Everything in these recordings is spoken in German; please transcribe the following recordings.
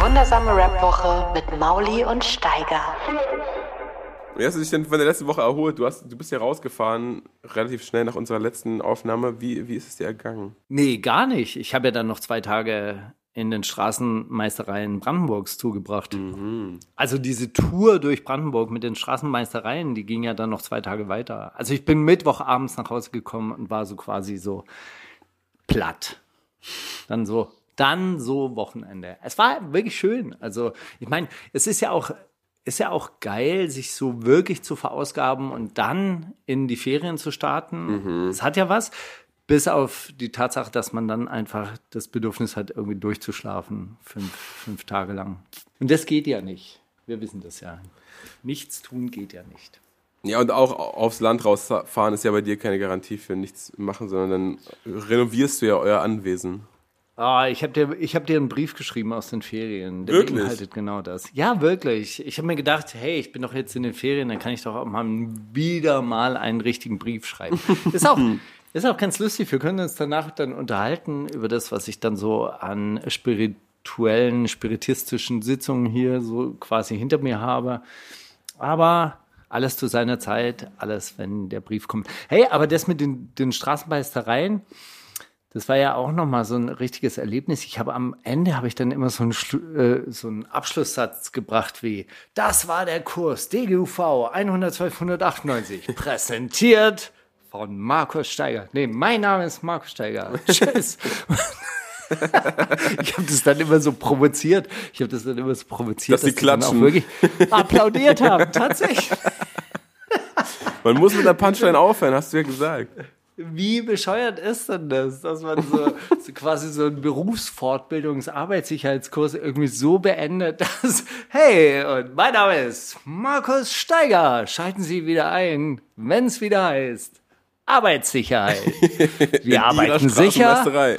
Wundersame Rap-Woche mit Mauli und Steiger. Wie hast du dich denn von der letzten Woche erholt? Du, hast, du bist ja rausgefahren, relativ schnell nach unserer letzten Aufnahme. Wie, wie ist es dir ergangen? Nee, gar nicht. Ich habe ja dann noch zwei Tage in den Straßenmeistereien Brandenburgs zugebracht. Also diese Tour durch Brandenburg mit den Straßenmeistereien, die ging ja dann noch zwei Tage weiter. Also ich bin Mittwochabends nach Hause gekommen und war so quasi so platt. Dann so, dann so Wochenende. Es war wirklich schön. Also ich meine, es ist ja auch ist ja auch geil, sich so wirklich zu verausgaben und dann in die Ferien zu starten. Es hat ja was. Bis auf die Tatsache, dass man dann einfach das Bedürfnis hat, irgendwie durchzuschlafen, fünf, fünf Tage lang. Und das geht ja nicht. Wir wissen das ja. Nichts tun geht ja nicht. Ja, und auch aufs Land rausfahren ist ja bei dir keine Garantie für nichts machen, sondern dann renovierst du ja euer Anwesen. Ah, ich habe dir, ich hab dir einen Brief geschrieben aus den Ferien. Der Wirklich? beinhaltet genau das. Ja, wirklich. Ich habe mir gedacht, hey, ich bin doch jetzt in den Ferien, dann kann ich doch auch mal wieder mal einen richtigen Brief schreiben. Ist auch, ist auch ganz lustig. Wir können uns danach dann unterhalten über das, was ich dann so an spirituellen, spiritistischen Sitzungen hier so quasi hinter mir habe. Aber alles zu seiner Zeit, alles, wenn der Brief kommt. Hey, aber das mit den, den Straßenmeistereien, das war ja auch nochmal so ein richtiges Erlebnis. Ich habe am Ende habe ich dann immer so einen, äh, so einen Abschlusssatz gebracht wie Das war der Kurs DGUV 11298 präsentiert von Markus Steiger. Nee, mein Name ist Markus Steiger. Tschüss. ich habe das dann immer so provoziert. Ich habe das dann immer so provoziert, Dass die dann auch klatschen. wirklich applaudiert haben. Tatsächlich. Man muss mit der Punchline aufhören, hast du ja gesagt. Wie bescheuert ist denn das, dass man so, so quasi so einen Berufsfortbildungs-Arbeitssicherheitskurs irgendwie so beendet, dass, hey, und mein Name ist Markus Steiger. Schalten Sie wieder ein, wenn es wieder heißt Arbeitssicherheit. Wir arbeiten sicher,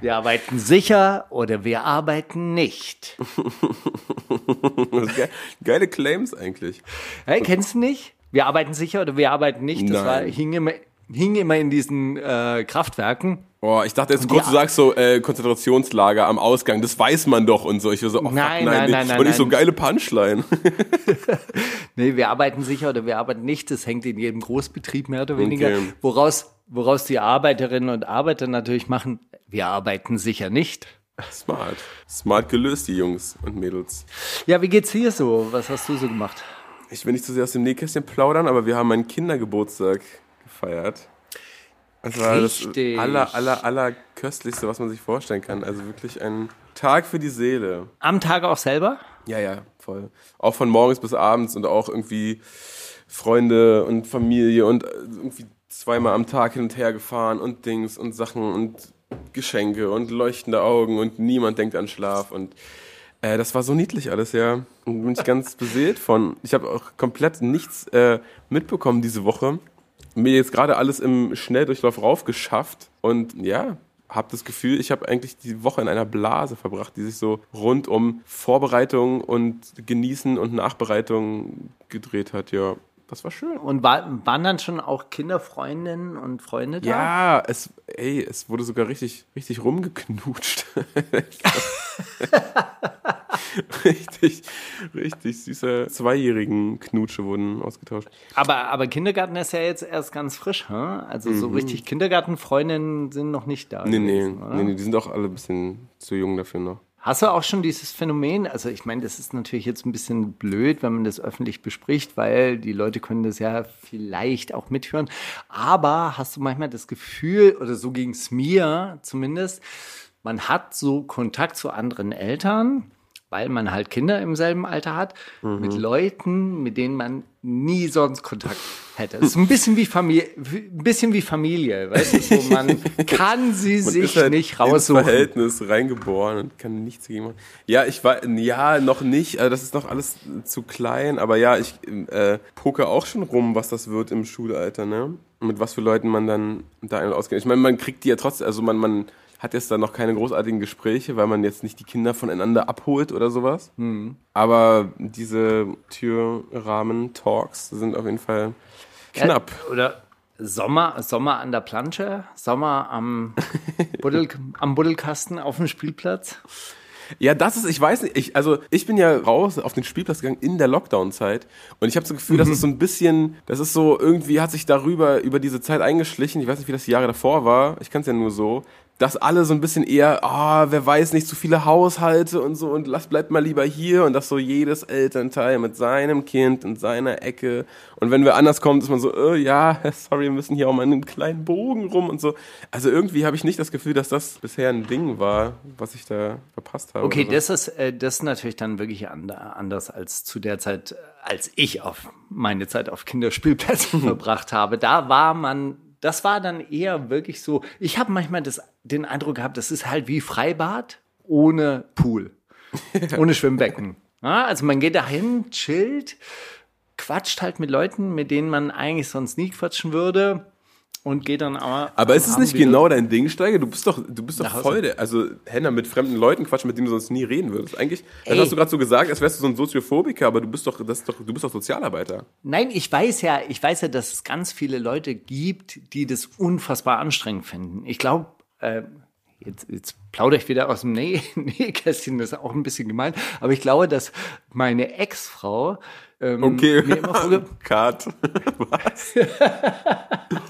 wir arbeiten sicher oder wir arbeiten nicht. Geile Claims eigentlich. Hey, kennst du nicht? Wir arbeiten sicher oder wir arbeiten nicht. Das war, Nein. hing immer, hing immer in diesen äh, Kraftwerken. Oh, ich dachte jetzt kurz, du sagst so äh, Konzentrationslager am Ausgang, das weiß man doch und so. Ich war so, oh, fuck, Nein, nein, nein, nein, nein, Und ich so nein. geile Punchline. Nee, wir arbeiten sicher oder wir arbeiten nicht. Das hängt in jedem Großbetrieb mehr oder weniger. Okay. Woraus, woraus die Arbeiterinnen und Arbeiter natürlich machen, wir arbeiten sicher nicht. Smart. Smart gelöst, die Jungs und Mädels. Ja, wie geht's hier so? Was hast du so gemacht? Ich will nicht zu sehr aus dem Nähkästchen plaudern, aber wir haben meinen Kindergeburtstag gefeiert. Das war Richtig. das aller, aller, aller köstlichste, was man sich vorstellen kann. Also wirklich ein Tag für die Seele. Am Tag auch selber? Ja, ja, voll. Auch von morgens bis abends und auch irgendwie Freunde und Familie und äh, irgendwie zweimal am Tag hin und her gefahren und Dings und Sachen und Geschenke und leuchtende Augen und niemand denkt an Schlaf und äh, das war so niedlich alles, ja. Bin ich ganz beseelt von. Ich habe auch komplett nichts äh, mitbekommen diese Woche. Mir jetzt gerade alles im Schnelldurchlauf raufgeschafft und ja, habe das Gefühl, ich habe eigentlich die Woche in einer Blase verbracht, die sich so rund um Vorbereitung und Genießen und Nachbereitung gedreht hat. Ja, das war schön. Und war, waren dann schon auch Kinderfreundinnen und Freunde da? Ja, es, ey, es wurde sogar richtig, richtig rumgeknutscht. richtig, richtig süße zweijährigen Knutsche wurden ausgetauscht. Aber, aber Kindergarten ist ja jetzt erst ganz frisch, hm? Also so richtig Kindergartenfreundinnen sind noch nicht da. Mhm. Nee, nee, gewesen, oder? nee, nee, die sind auch alle ein bisschen zu jung dafür noch. Hast du auch schon dieses Phänomen? Also ich meine, das ist natürlich jetzt ein bisschen blöd, wenn man das öffentlich bespricht, weil die Leute können das ja vielleicht auch mithören. Aber hast du manchmal das Gefühl, oder so ging es mir zumindest, man hat so Kontakt zu anderen Eltern weil man halt Kinder im selben Alter hat, mit Leuten, mit denen man nie sonst Kontakt hätte. Es ist ein bisschen wie Familie, ein bisschen wie Familie, weißt du, so, man kann sie Man sich ist halt nicht ins raussuchen. Verhältnis reingeboren und kann nichts dagegen machen. Ja, ich war, ja, noch nicht, also das ist noch alles zu klein, aber ja, ich äh, poke auch schon rum, was das wird im Schulalter, ne? Mit was für Leuten man dann da ein- und ausgeht. Ich meine, man kriegt die ja trotzdem, also man, man hat jetzt da noch keine großartigen Gespräche, weil man jetzt nicht die Kinder voneinander abholt oder sowas. Aber diese Türrahmen-Talks sind auf jeden Fall knapp. Äh, Oder Sommer, Sommer an der Plansche, Sommer am, Buddel, am Buddelkasten auf dem Spielplatz. Ja, das ist, ich weiß nicht, ich, also ich bin ja raus auf den Spielplatz gegangen in der Lockdown-Zeit und ich habe so das Gefühl, das ist so ein bisschen, das ist so, irgendwie hat sich darüber, über diese Zeit eingeschlichen, ich weiß nicht, wie das die Jahre davor war, ich kann es ja nur so, dass alle so ein bisschen eher, ah, wer weiß nicht, zu viele Haushalte und so und lass, bleibt mal lieber hier und dass so jedes Elternteil mit seinem Kind in seiner Ecke und wenn wir anders kommen, ist man so, äh, ja, sorry, wir müssen hier auch mal in einem kleinen Bogen rum und so. Also irgendwie habe ich nicht das Gefühl, dass das bisher ein Ding war, was ich da verpasst habe. Okay, so. das ist, äh, das ist natürlich dann wirklich and- anders als zu der Zeit, als ich auf meine Zeit auf Kinderspielplätzen verbracht habe. Da war man, das war dann eher wirklich so, ich habe manchmal das, den Eindruck gehabt, das ist halt wie Freibad ohne Pool, ohne Schwimmbecken. Ja, also man geht dahin, chillt, quatscht halt mit Leuten, mit denen man eigentlich sonst nie quatschen würde und geht dann aber. Aber ist es nicht wieder- genau dein Ding, Steiger? Du bist doch, du bist doch voll der, also Henna mit fremden Leuten quatschen, mit denen du sonst nie reden würdest. Eigentlich, das Ey. hast du gerade so gesagt, als wärst du so ein Soziophobiker, aber du bist doch, das doch, du bist doch Sozialarbeiter. Nein, ich weiß ja, ich weiß ja, dass es ganz viele Leute gibt, die das unfassbar anstrengend finden. Ich glaube, äh, jetzt, jetzt plaudere ich wieder aus dem Näh Nähkästchen, das ist auch ein bisschen gemein, aber ich glaube, dass meine Ex-Frau ähm, Okay. mir immer vorge Cut. Was?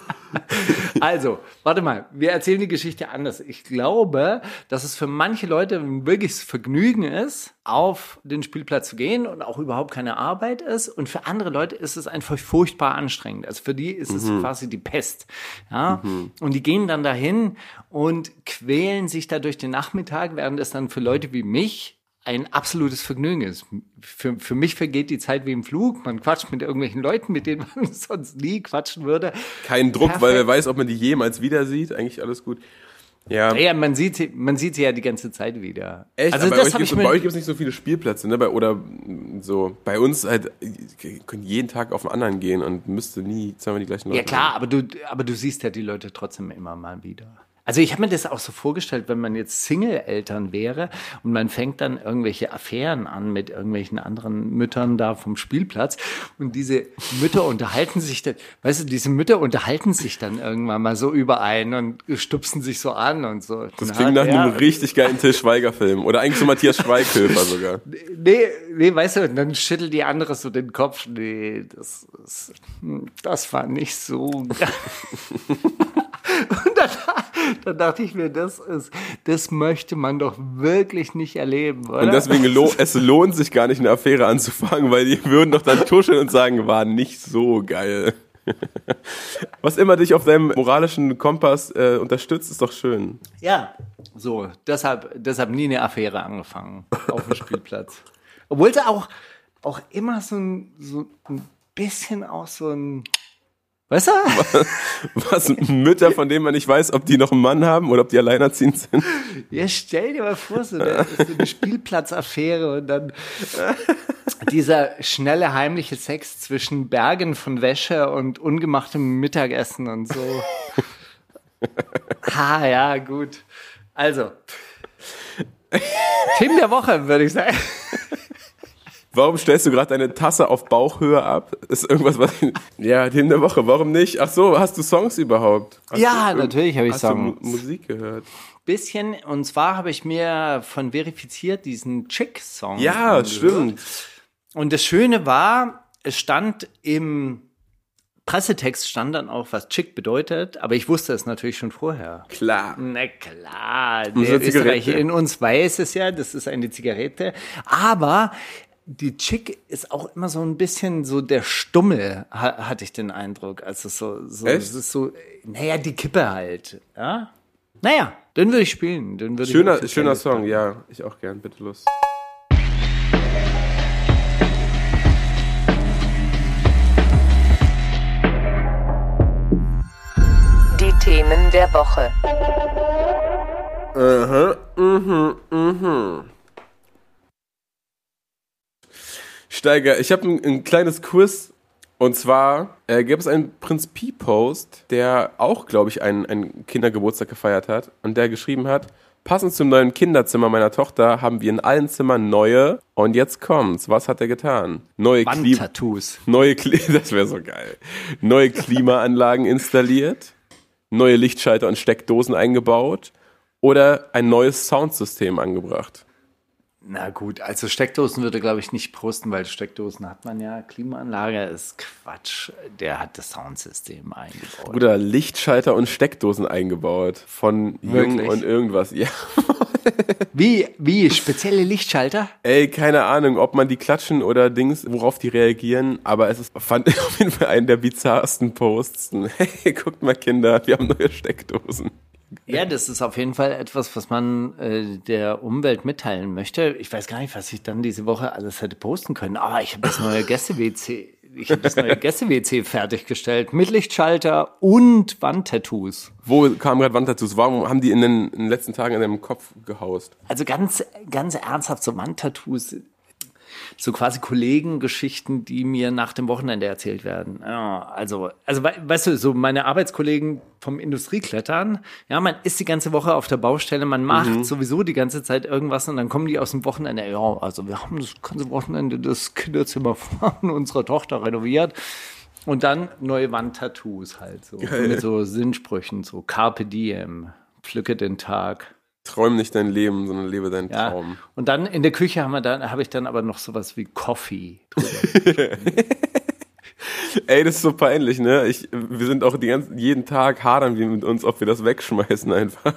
Also, warte mal, wir erzählen die Geschichte anders. Ich glaube, dass es für manche Leute ein wirkliches Vergnügen ist, auf den Spielplatz zu gehen und auch überhaupt keine Arbeit ist. Und für andere Leute ist es einfach furchtbar anstrengend. Also für die ist es quasi die Pest. Ja? Und die gehen dann dahin und quälen sich da durch den Nachmittag, während es dann für Leute wie mich ein absolutes Vergnügen ist. Für, für mich vergeht die Zeit wie im Flug. Man quatscht mit irgendwelchen Leuten, mit denen man sonst nie quatschen würde. Kein Druck, Perfekt. weil wer weiß, ob man die jemals wieder sieht. Eigentlich alles gut. Ja. Ja, man sieht, sie- man sieht sie ja die ganze Zeit wieder. Echt? Also bei das euch gibt's, bei euch gibt es nicht so viele Spielplätze, ne? Bei, oder mm, so. Bei uns halt, ihr könnt jeden Tag auf den anderen gehen und müsste nie zweimal die gleichen Leute Ja klar, aber du, aber du siehst ja die Leute trotzdem immer mal wieder. Also ich habe mir das auch so vorgestellt, wenn man jetzt Single-Eltern wäre und man fängt dann irgendwelche Affären an mit irgendwelchen anderen Müttern da vom Spielplatz und diese Mütter unterhalten sich dann, weißt du, diese Mütter unterhalten sich dann irgendwann mal so über einen und stupsen sich so an und so. Das klingt nach einem richtig geilen Till Schweiger-Film. Oder eigentlich so Matthias Schweighöfer sogar. Nee, nee, weißt du, und dann schüttelt die andere so den Kopf. Nee, das, ist, das war nicht so. dann, dann dachte ich mir, das ist, das möchte man doch wirklich nicht erleben, oder? Und deswegen, lo es lohnt sich gar nicht, eine Affäre anzufangen, weil die würden doch dann tuscheln und sagen, war nicht so geil. Was immer dich auf deinem moralischen Kompass äh, unterstützt, ist doch schön. ja, so, deshalb, deshalb nie eine Affäre angefangen auf dem Spielplatz. Obwohl sie auch, auch immer so ein, so ein bisschen auch so ein, weißt du? Was Mütter, von denen man nicht weiß, ob die noch einen Mann haben oder ob die alleinerziehend sind. Ja, stell dir mal vor, so eine, so eine Spielplatzaffäre und dann dieser schnelle heimliche Sex zwischen Bergen von Wäsche und ungemachtem Mittagessen und so. Ah, ja, gut. Also. Themen der Woche, würde ich sagen. Warum stellst du gerade deine Tasse auf Bauchhöhe ab? Ist irgendwas, was. Ja, Themen der Woche. Warum nicht? Ach so, hast du Songs überhaupt? Hast Ja, du, natürlich habe ich hast Songs. du Mu Musik gehört? Bisschen, und zwar habe ich mir von verifiziert diesen Chick-Song. Ja, angehört. stimmt. Und das Schöne war, es stand im Pressetext stand dann auch, was Chick bedeutet, aber ich wusste es natürlich schon vorher. Klar. Na klar, eine der Zigarette. Österreicher in uns weiß es ja, das ist eine Zigarette. Aber die Chick ist auch immer so ein bisschen so der Stummel, ha hatte ich den Eindruck. Also so, so Echt? es ist so, naja, die Kippe halt. Ja? Naja, den würde ich spielen. Den würde schöner ich schöner Song, ja, ich auch gern, bitte los. Die Themen der Woche. Äh, mhm, mhm, mhm. Steiger, ich habe ein, ein kleines Quiz. Und zwar äh, gäbe es einen Prinz Pi-Post, der auch, glaube ich, einen, einen Kindergeburtstag gefeiert hat und der geschrieben hat, passend zum neuen Kinderzimmer meiner Tochter haben wir in allen Zimmern neue und jetzt kommt's. Was hat er getan? Neue Wandtattoos. neue Kli das wäre so geil. Neue Klimaanlagen installiert, neue Lichtschalter und Steckdosen eingebaut oder ein neues Soundsystem angebracht. Na gut, also Steckdosen würde, glaube ich, nicht posten, weil Steckdosen hat man ja. Klimaanlage ist Quatsch. Der hat das Soundsystem eingebaut. Oder Lichtschalter und Steckdosen eingebaut von Wirklich? und irgendwas. Ja. Wie, wie, spezielle Lichtschalter? Ey, keine Ahnung, ob man die klatschen oder Dings, worauf die reagieren, aber es ist, fand ich auf jeden Fall einen der bizarrsten Posts. Hey, guckt mal Kinder, wir haben neue Steckdosen. Ja, das ist auf jeden Fall etwas, was man äh, der Umwelt mitteilen möchte. Ich weiß gar nicht, was ich dann diese Woche alles hätte posten können. Aber ich habe das neue Gäste-WC, ich habe das neue Gäste-WC fertiggestellt mit Lichtschalter und Wandtattoos. Wo kam gerade Wandtattoos? Warum haben die in den, in den letzten Tagen in deinem Kopf gehaust? Also ganz, ganz ernsthaft, so Wandtattoos, so quasi Kollegengeschichten, die mir nach dem Wochenende erzählt werden. Ja, also, also we- weißt du, so meine Arbeitskollegen vom Industrieklettern, ja, man ist die ganze Woche auf der Baustelle, man macht sowieso die ganze Zeit irgendwas und dann kommen die aus dem Wochenende, ja, also wir haben das ganze Wochenende das Kinderzimmer von unserer Tochter renoviert. Und dann neue Wandtattoos halt so. Mit so Sinnsprüchen, so Carpe Diem, pflücke den Tag. Träum nicht dein Leben, sondern lebe deinen Ja. Traum. Und dann in der Küche haben wir dann, habe ich dann aber noch sowas wie Coffee drüber. Ey, das ist so peinlich, ne? Ich, wir sind auch die ganzen, jeden Tag hadern wir mit uns, ob wir das wegschmeißen einfach.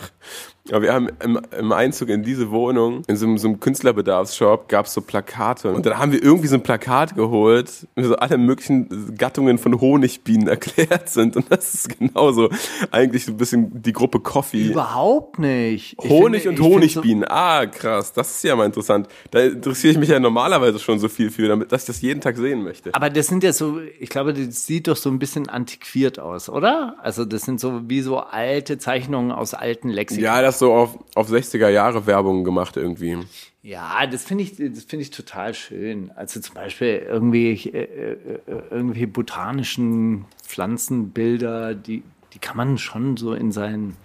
Aber wir haben im, im Einzug in diese Wohnung, in so einem, so einem Künstlerbedarfsshop, gab es so Plakate. Und dann haben wir irgendwie so ein Plakat geholt, wo so alle möglichen Gattungen von Honigbienen erklärt sind. Und das ist genauso eigentlich so ein bisschen die Gruppe Coffee. Überhaupt nicht. Ich Honig finde- und Honigbienen. Ah, krass. Das ist ja mal interessant. Da interessiere ich mich ja normalerweise schon so viel für, damit, dass ich das jeden Tag sehen möchte. So, aber das sind ja so, ich glaube, das sieht doch so ein bisschen antiquiert aus, oder? Also das sind so wie so alte Zeichnungen aus alten Lexikon. Ja, das so auf, auf 60er Jahre Werbung gemacht irgendwie. Ja, das finde ich, das finde ich total schön. Also zum Beispiel irgendwie, äh, äh, äh, irgendwie botanischen Pflanzenbilder, die, die kann man schon so in sein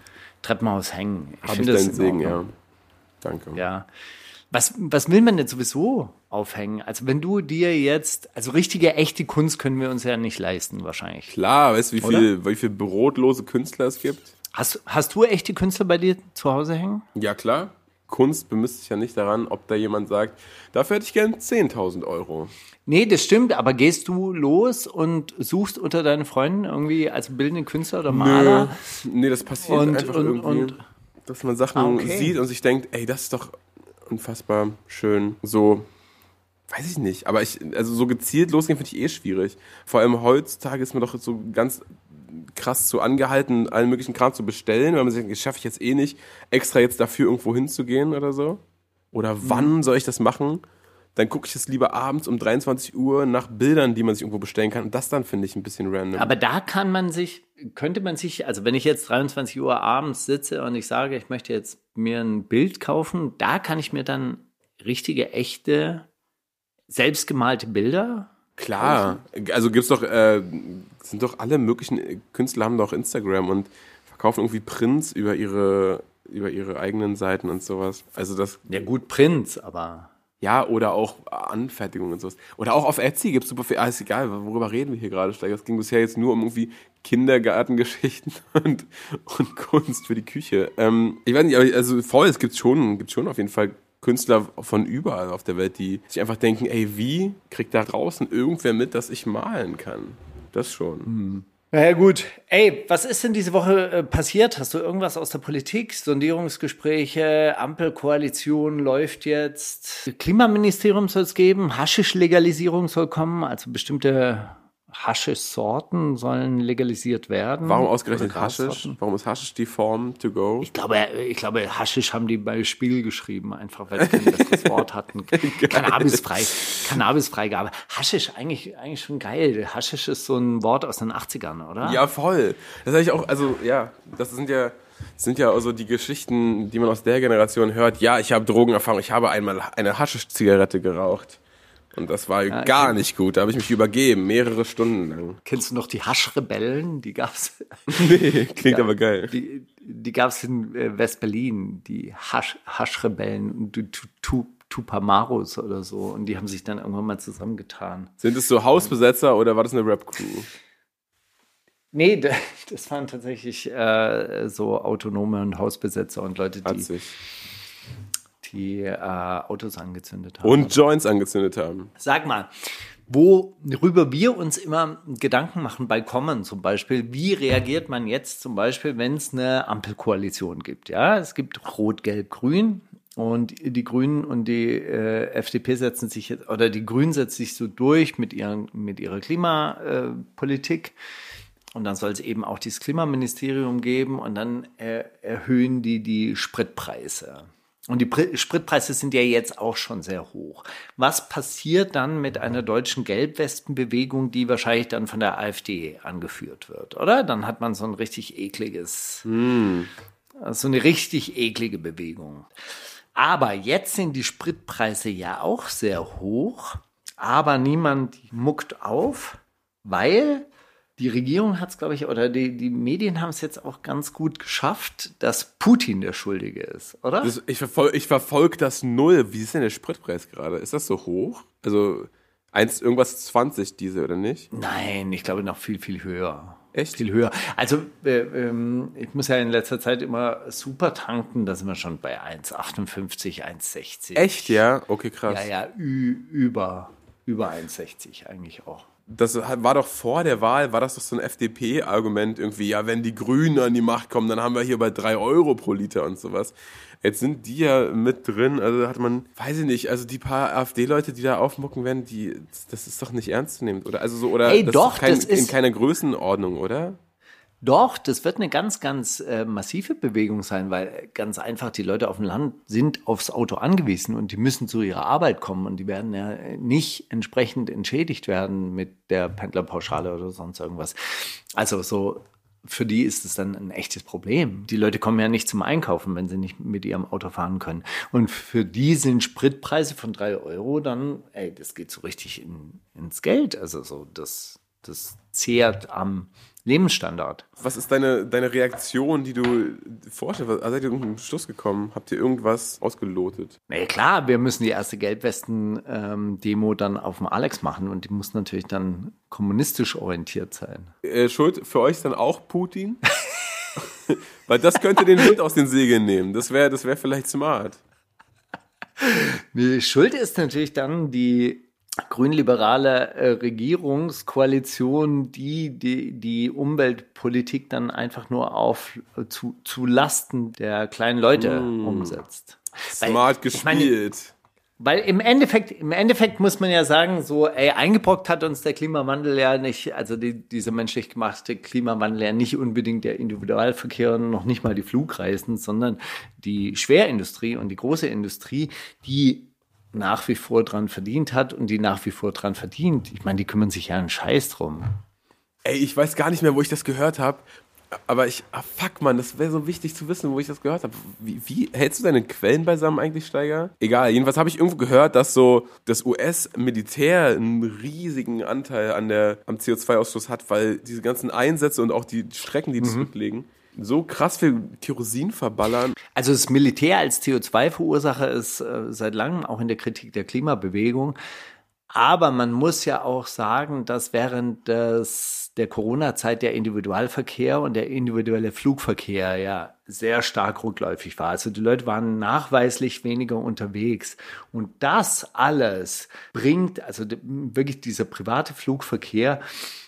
Treppenhaus hängen. Ich finde das Segen, ja. Danke. Ja. Was, was will man denn sowieso aufhängen? Also wenn du dir jetzt, also richtige, echte Kunst können wir uns ja nicht leisten wahrscheinlich. Klar, weißt du, wie viel, wie viel brotlose Künstler es gibt? Hast, hast du echte Künstler bei dir zu Hause hängen? Ja, klar. Kunst bemisst sich ja nicht daran, ob da jemand sagt, dafür hätte ich gern 10.000 Euro. Nee, das stimmt, aber gehst du los und suchst unter deinen Freunden irgendwie als bildende Künstler oder Maler? Nee, das passiert Und- einfach und- irgendwie, und- dass man Sachen Ah, okay. sieht und sich denkt, ey, das ist doch unfassbar schön. So, weiß ich nicht, aber ich, also so gezielt losgehen finde ich eh schwierig. Vor allem heutzutage ist man doch so ganz krass so angehalten, allen möglichen Kram zu bestellen, weil man sich denkt, das schaffe ich jetzt eh nicht, extra jetzt dafür irgendwo hinzugehen oder so. Oder Mhm. wann soll ich das machen? Dann gucke ich es lieber abends um 23 Uhr nach Bildern, die man sich irgendwo bestellen kann. Und das dann finde ich ein bisschen random. Aber da kann man sich, könnte man sich, also wenn ich jetzt 23 Uhr abends sitze und ich sage, ich möchte jetzt mir ein Bild kaufen, da kann ich mir dann richtige, echte, selbstgemalte Bilder Klar, also gibt's doch, äh, sind doch alle möglichen Künstler haben doch Instagram und verkaufen irgendwie Prints über ihre über ihre eigenen Seiten und sowas. Also das, Ja, gut, Prinz, aber. ja, oder auch Anfertigungen und sowas. Oder auch auf Etsy gibt's super viel, ah, ist egal, worüber reden wir hier gerade, Steiger? Es ging bisher jetzt nur um irgendwie Kindergartengeschichten und, und Kunst für die Küche. Ähm, ich weiß nicht, aber also voll, es gibt schon, gibt schon auf jeden Fall Künstler von überall auf der Welt, die sich einfach denken, ey, wie kriegt da draußen irgendwer mit, dass ich malen kann? Das schon. Ja, gut. Ey, was ist denn diese Woche äh, passiert? Hast du irgendwas aus der Politik? Sondierungsgespräche, Ampelkoalition läuft jetzt. Klimaministerium soll es geben, Haschisch-Legalisierung soll kommen, also bestimmte Haschisch-Sorten sollen legalisiert werden. Warum ausgerechnet Haschisch? Warum ist Haschisch die Form to go? Ich glaube, ich glaube, Haschisch haben die bei Spiel geschrieben, einfach weil sie besseres Wort hatten. Cannabisfrei. Cannabisfreigabe. Haschisch, eigentlich, eigentlich schon geil. Haschisch ist so ein Wort aus den 80ern, oder? Ja, voll. Das habe ich auch, also ja, das sind ja, das sind ja also die Geschichten, die man aus der Generation hört. Ja, ich habe Drogenerfahrung, ich habe einmal eine Haschisch-Zigarette geraucht. Und das war gar nicht gut. Da habe ich mich übergeben, mehrere Stunden lang. Kennst du noch die Haschrebellen? Die gab's. Nee, klingt aber geil. Die, die gab's in äh, West-Berlin, die Hasch, Haschrebellen und die Tu- Tu- Tupamaros oder so. Und die haben sich dann irgendwann mal zusammengetan. Sind es so Hausbesetzer oder war das eine Rap-Crew? Nee, da- das waren tatsächlich äh, so Autonome und Hausbesetzer und Leute, die, sich. Die äh, Autos angezündet haben. Und Joints angezündet haben. Sag mal, worüber wir uns immer Gedanken machen bei Common zum Beispiel, wie reagiert man jetzt zum Beispiel, wenn es eine Ampelkoalition gibt? Ja, es gibt Rot, Gelb, Grün. Und die Grünen und die äh, FDP setzen sich jetzt, oder die Grünen setzen sich so durch mit, ihren, mit ihrer Klimapolitik. Und dann soll es eben auch dieses Klimaministerium geben und dann äh, erhöhen die die Spritpreise. Und die Pri Spritpreise sind ja jetzt auch schon sehr hoch. Was passiert dann mit einer deutschen Gelbwestenbewegung, die wahrscheinlich dann von der AfD angeführt wird, oder? Dann hat man so ein richtig ekliges, so eine richtig eklige Bewegung. Aber jetzt sind die Spritpreise ja auch sehr hoch, aber niemand muckt auf, weil die Regierung hat es, glaube ich, oder die, die Medien haben es jetzt auch ganz gut geschafft, dass Putin der Schuldige ist, oder? Das, ich verfolge ich verfolg das null. Wie ist denn der Spritpreis gerade? Ist das so hoch? Also eins, irgendwas 20 diese oder nicht? Nein, ich glaube noch viel, viel höher. Echt? Viel höher. Also, äh, ähm, ich muss ja in letzter Zeit immer super tanken, da sind wir schon bei 1,58, 1,60. Echt, ja? Okay, krass. Ja, ja, über, über 1,60 eigentlich auch. Das war doch vor der Wahl, war das doch so ein FDP-Argument irgendwie, ja, wenn die Grünen an die Macht kommen, dann haben wir hier bei drei Euro pro Liter und sowas. Jetzt sind die ja mit drin, also da hat man, weiß ich nicht, also die paar AfD-Leute, die da aufmucken werden, die, das ist doch nicht ernst zu nehmen, oder? Also so, oder Ey, das doch, ist, kein, das ist- in keiner Größenordnung, oder? Doch, das wird eine ganz, ganz äh, massive Bewegung sein, weil äh, ganz einfach die Leute auf dem Land sind aufs Auto angewiesen und die müssen zu ihrer Arbeit kommen und die werden ja nicht entsprechend entschädigt werden mit der Pendlerpauschale oder sonst irgendwas. Also so für die ist es dann ein echtes Problem. Die Leute kommen ja nicht zum Einkaufen, wenn sie nicht mit ihrem Auto fahren können. Und für die sind Spritpreise von drei Euro dann, ey, das geht so richtig in, ins Geld. Also so, das, das zehrt am Lebensstandard. Was ist deine, deine Reaktion, die du vorstellst? Also seid ihr irgendeinem Schluss gekommen? Habt ihr irgendwas ausgelotet? Na ja, klar, wir müssen die erste Gelbwesten-Demo dann auf dem Alex machen und die muss natürlich dann kommunistisch orientiert sein. Äh, Schuld für euch dann auch Putin? Weil das könnte den Wind aus den Segeln nehmen. Das wäre das wär vielleicht smart. Die Schuld ist natürlich dann die grünliberale äh, Regierungskoalition, die, die die Umweltpolitik dann einfach nur auf zu, zu Lasten der kleinen Leute umsetzt. Weil, Smart meine, gespielt. Weil im Endeffekt, im Endeffekt muss man ja sagen, so, ey, eingebrockt hat uns der Klimawandel ja nicht, also die, dieser menschlich gemachte Klimawandel ja nicht unbedingt der Individualverkehr und noch nicht mal die Flugreisen, sondern die Schwerindustrie und die große Industrie, die nach wie vor dran verdient hat und die nach wie vor dran verdient. Ich meine, die kümmern sich ja einen Scheiß drum. Ey, ich weiß gar nicht mehr, wo ich das gehört habe. Aber ich, ah, fuck, man, das wäre so wichtig zu wissen, wo ich das gehört habe. Wie, wie hältst du deine Quellen beisammen eigentlich, Steiger? Egal, jedenfalls habe ich irgendwo gehört, dass so das US-Militär einen riesigen Anteil an der, am CO2-Ausstoß hat, weil diese ganzen Einsätze und auch die Strecken, die die zurücklegen, so krass viel Kerosin verballern. Also das Militär als CO2-Verursacher ist äh, seit langem auch in der Kritik der Klimabewegung. Aber man muss ja auch sagen, dass während des der Corona-Zeit der Individualverkehr und der individuelle Flugverkehr ja sehr stark rückläufig war. Also die Leute waren nachweislich weniger unterwegs. Und das alles bringt, also wirklich dieser private Flugverkehr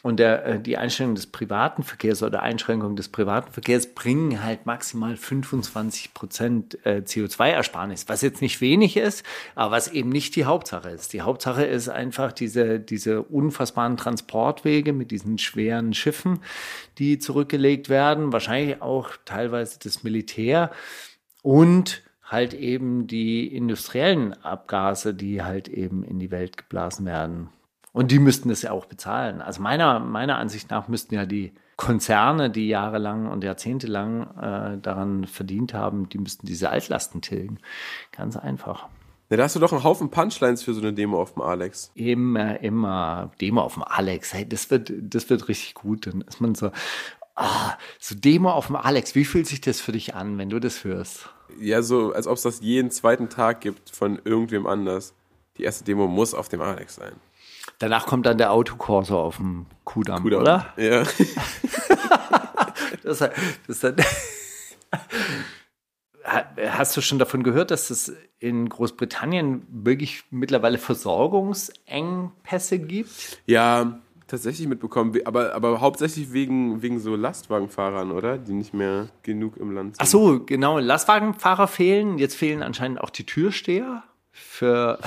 und der, äh, die Einschränkung des privaten Verkehrs oder Einschränkung des privaten Verkehrs bringen halt maximal 25 Prozent äh, CO2-Ersparnis, was jetzt nicht wenig ist, aber was eben nicht die Hauptsache ist. Die Hauptsache ist einfach diese, diese unfassbaren Transportwege mit diesen schweren Schiffen, die zurückgelegt werden, wahrscheinlich auch teilweise das Militär und halt eben die industriellen Abgase, die halt eben in die Welt geblasen werden. Und die müssten das ja auch bezahlen. Also meiner, meiner Ansicht nach müssten ja die Konzerne, die jahrelang und jahrzehntelang äh, daran verdient haben, die müssten diese Altlasten tilgen. Ganz einfach. Ja, da hast du doch einen Haufen Punchlines für so eine Demo auf dem Alex. Immer, immer. Demo auf dem Alex. Hey, das wird, das wird richtig gut. Dann ist man so, ah, so Demo auf dem Alex. Wie fühlt sich das für dich an, wenn du das hörst? Ja, so, als ob es das jeden zweiten Tag gibt von irgendwem anders. Die erste Demo muss auf dem Alex sein. Danach kommt dann der Autokorso auf dem Kudamm, Kudamm. oder? Ja. das, das dann Hast du schon davon gehört, dass es in Großbritannien wirklich mittlerweile Versorgungsengpässe gibt? Ja, tatsächlich mitbekommen, aber, aber hauptsächlich wegen, wegen so Lastwagenfahrern, oder? Die nicht mehr genug im Land sind. Ach so, genau. Lastwagenfahrer fehlen. Jetzt fehlen anscheinend auch die Türsteher für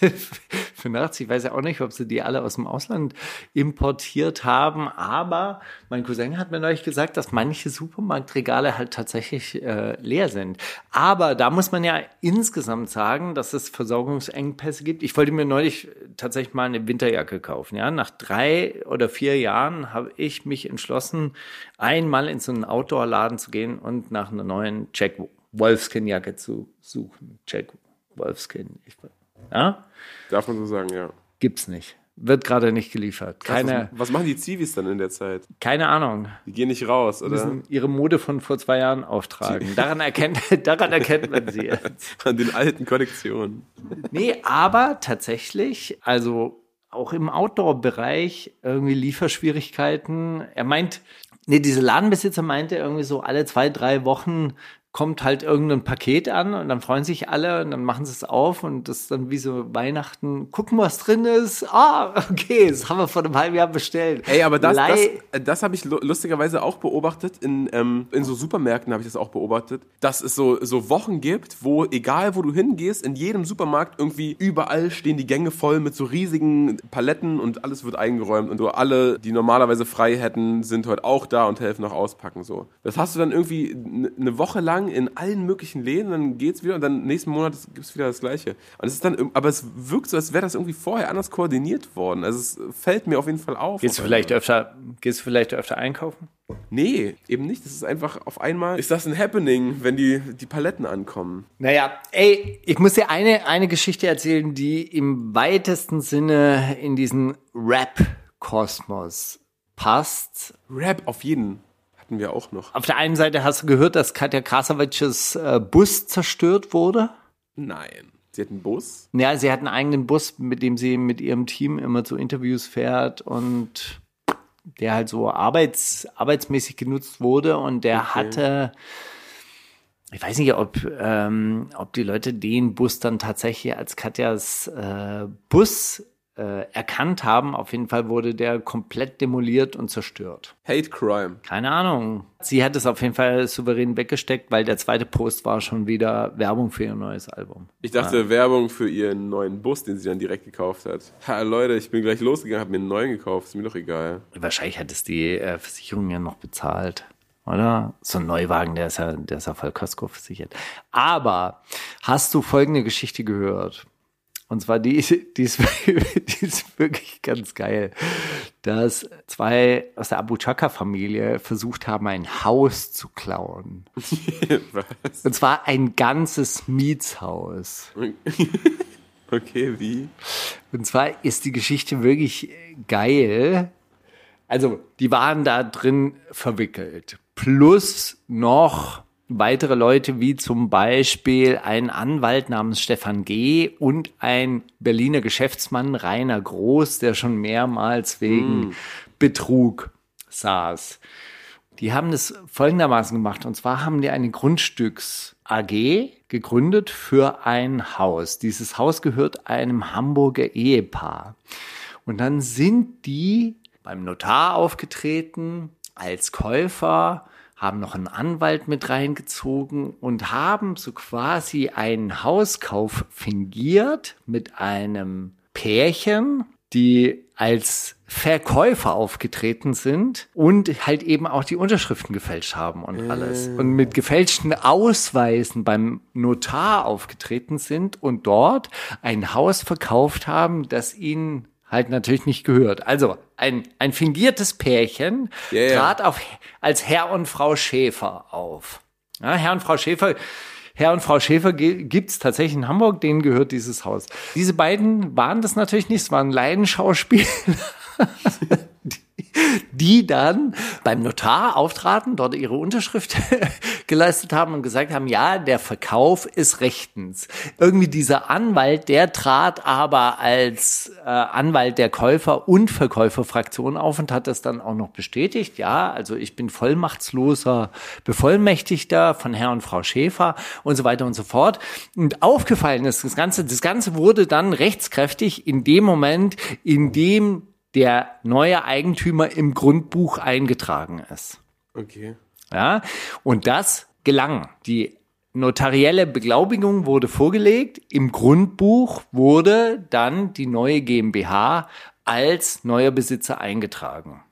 für nachts. Ich weiß ja auch nicht, ob sie die alle aus dem Ausland importiert haben. Aber mein Cousin hat mir neulich gesagt, dass manche Supermarktregale halt tatsächlich äh, leer sind. Aber da muss man ja insgesamt sagen, dass es Versorgungsengpässe gibt. Ich wollte mir neulich tatsächlich mal eine Winterjacke kaufen. Ja, nach drei oder vier Jahren habe ich mich entschlossen, einmal in so einen Outdoor-Laden zu gehen und nach einer neuen Jack Wolfskin-Jacke zu suchen. Jack Wolfskin. Ich, ja? Darf man so sagen, ja. Gibt's nicht. Wird gerade nicht geliefert. Keine, was, was, machen die Zivis dann in der Zeit? Keine Ahnung. Die gehen nicht raus, oder? Müssen ihre Mode von vor zwei Jahren auftragen. Daran erkennt, daran erkennt man sie jetzt. An den alten Kollektionen. Nee, aber tatsächlich, also auch im Outdoor-Bereich irgendwie Lieferschwierigkeiten. Er meint, nee, diese Ladenbesitzer meinte irgendwie so alle zwei, drei Wochen kommt halt irgendein Paket an und dann freuen sich alle und dann machen sie es auf und das ist dann wie so Weihnachten. Gucken, was drin ist. Ah, okay, das haben wir vor einem halben Jahr bestellt. Ey, aber das, das, das habe ich lustigerweise auch beobachtet. In, ähm, in so Supermärkten habe ich das auch beobachtet, dass es so, so Wochen gibt, wo egal wo du hingehst, in jedem Supermarkt irgendwie überall stehen die Gänge voll mit so riesigen Paletten und alles wird eingeräumt und so alle, die normalerweise frei hätten, sind heute auch da und helfen noch auspacken. So. Das hast du dann irgendwie eine Woche lang in allen möglichen Läden, dann geht's wieder und dann nächsten Monat gibt es wieder das Gleiche. Und es ist dann, aber es wirkt so, als wäre das irgendwie vorher anders koordiniert worden. Also es fällt mir auf jeden Fall auf. Gehst du vielleicht öfter, gehst du vielleicht öfter einkaufen? Nee, eben nicht. Das ist einfach auf einmal, ist das ein Happening, wenn die, die Paletten ankommen. Naja, ey, ich muss dir eine, eine Geschichte erzählen, die im weitesten Sinne in diesen Rap-Kosmos passt. Rap auf jeden hatten wir auch noch. Auf der einen Seite hast du gehört, dass Katja Krasavitsches äh, Bus zerstört wurde. Nein. Sie hat einen Bus? Ja, sie hat einen eigenen Bus, mit dem sie mit ihrem Team immer zu Interviews fährt und der halt so arbeits, arbeitsmäßig genutzt wurde und der okay. hatte, ich weiß nicht, ob, ähm, ob die Leute den Bus dann tatsächlich als Katjas äh, Bus äh, erkannt haben. Auf jeden Fall wurde der komplett demoliert und zerstört. Hate Crime. Keine Ahnung. Sie hat es auf jeden Fall souverän weggesteckt, weil der zweite Post war schon wieder Werbung für ihr neues Album. Ich dachte ja. Werbung für ihren neuen Bus, den sie dann direkt gekauft hat. Ha, Leute, ich bin gleich losgegangen, habe mir einen neuen gekauft. Ist mir doch egal. Wahrscheinlich hat es die äh, Versicherung ja noch bezahlt oder? So ein Neuwagen, der ist ja, der ist ja voll Kasko versichert. Aber hast du folgende Geschichte gehört? Und zwar die, die, ist, die ist wirklich ganz geil, dass zwei aus der Abu Chaka-Familie versucht haben, ein Haus zu klauen. Was? Und zwar ein ganzes Mietshaus. Okay, wie? Und zwar ist die Geschichte wirklich geil. Also, die waren da drin verwickelt. Plus noch weitere Leute wie zum Beispiel ein Anwalt namens Stefan G. und ein Berliner Geschäftsmann Rainer Groß, der schon mehrmals wegen mm. Betrug saß. Die haben das folgendermaßen gemacht. Und zwar haben die eine Grundstücks AG gegründet für ein Haus. Dieses Haus gehört einem Hamburger Ehepaar. Und dann sind die beim Notar aufgetreten als Käufer, haben noch einen Anwalt mit reingezogen und haben so quasi einen Hauskauf fingiert mit einem Pärchen, die als Verkäufer aufgetreten sind und halt eben auch die Unterschriften gefälscht haben und alles. Und mit gefälschten Ausweisen beim Notar aufgetreten sind und dort ein Haus verkauft haben, das ihnen halt natürlich nicht gehört. Also ein, ein fingiertes Pärchen ja. trat auf, als Herr und Frau Schäfer auf. Ja, Herr und Frau Schäfer, Herr und Frau Schäfer gibt's tatsächlich in Hamburg, denen gehört dieses Haus. Diese beiden waren das natürlich nicht, es waren Laienschauspieler. die, dann beim Notar auftraten, dort ihre Unterschrift geleistet haben und gesagt haben, ja, der Verkauf ist rechtens. Irgendwie dieser Anwalt, der trat aber als äh, Anwalt der Käufer- und Verkäuferfraktion auf und hat das dann auch noch bestätigt. Ja, also ich bin vollmachtsloser Bevollmächtigter von Herr und Frau Schäfer und so weiter und so fort. Und aufgefallen ist das Ganze, das Ganze wurde dann rechtskräftig in dem Moment, in dem der neue Eigentümer im Grundbuch eingetragen ist. Okay. Ja, und das gelang. Die notarielle Beglaubigung wurde vorgelegt. Im Grundbuch wurde dann die neue GmbH als neuer Besitzer eingetragen.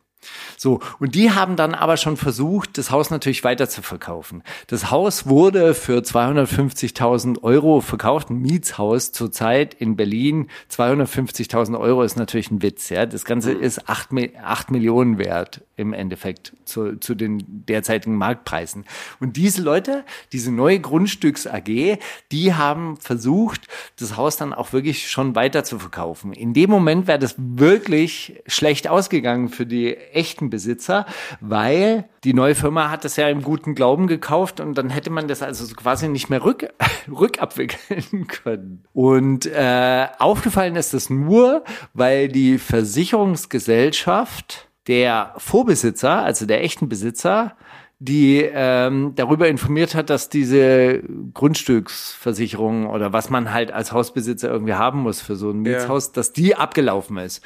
So, und die haben dann aber schon versucht, das Haus natürlich weiter zu verkaufen. Das Haus wurde für 250.000 Euro verkauft, ein Mietshaus zurzeit in Berlin. 250.000 Euro ist natürlich ein Witz, ja. Das Ganze ist 8, Mi- 8 Millionen wert im Endeffekt zu, zu den derzeitigen Marktpreisen. Und diese Leute, diese neue Grundstücks AG, die haben versucht, das Haus dann auch wirklich schon weiter zu verkaufen. In dem Moment wäre das wirklich schlecht ausgegangen für die echten Besitzer, weil die neue Firma hat das ja im guten Glauben gekauft und dann hätte man das also so quasi nicht mehr rück, rückabwickeln können. Und äh, aufgefallen ist das nur, weil die Versicherungsgesellschaft der Vorbesitzer, also der echten Besitzer, die ähm, darüber informiert hat, dass diese Grundstücksversicherung oder was man halt als Hausbesitzer irgendwie haben muss für so ein Mietshaus, dass die abgelaufen ist.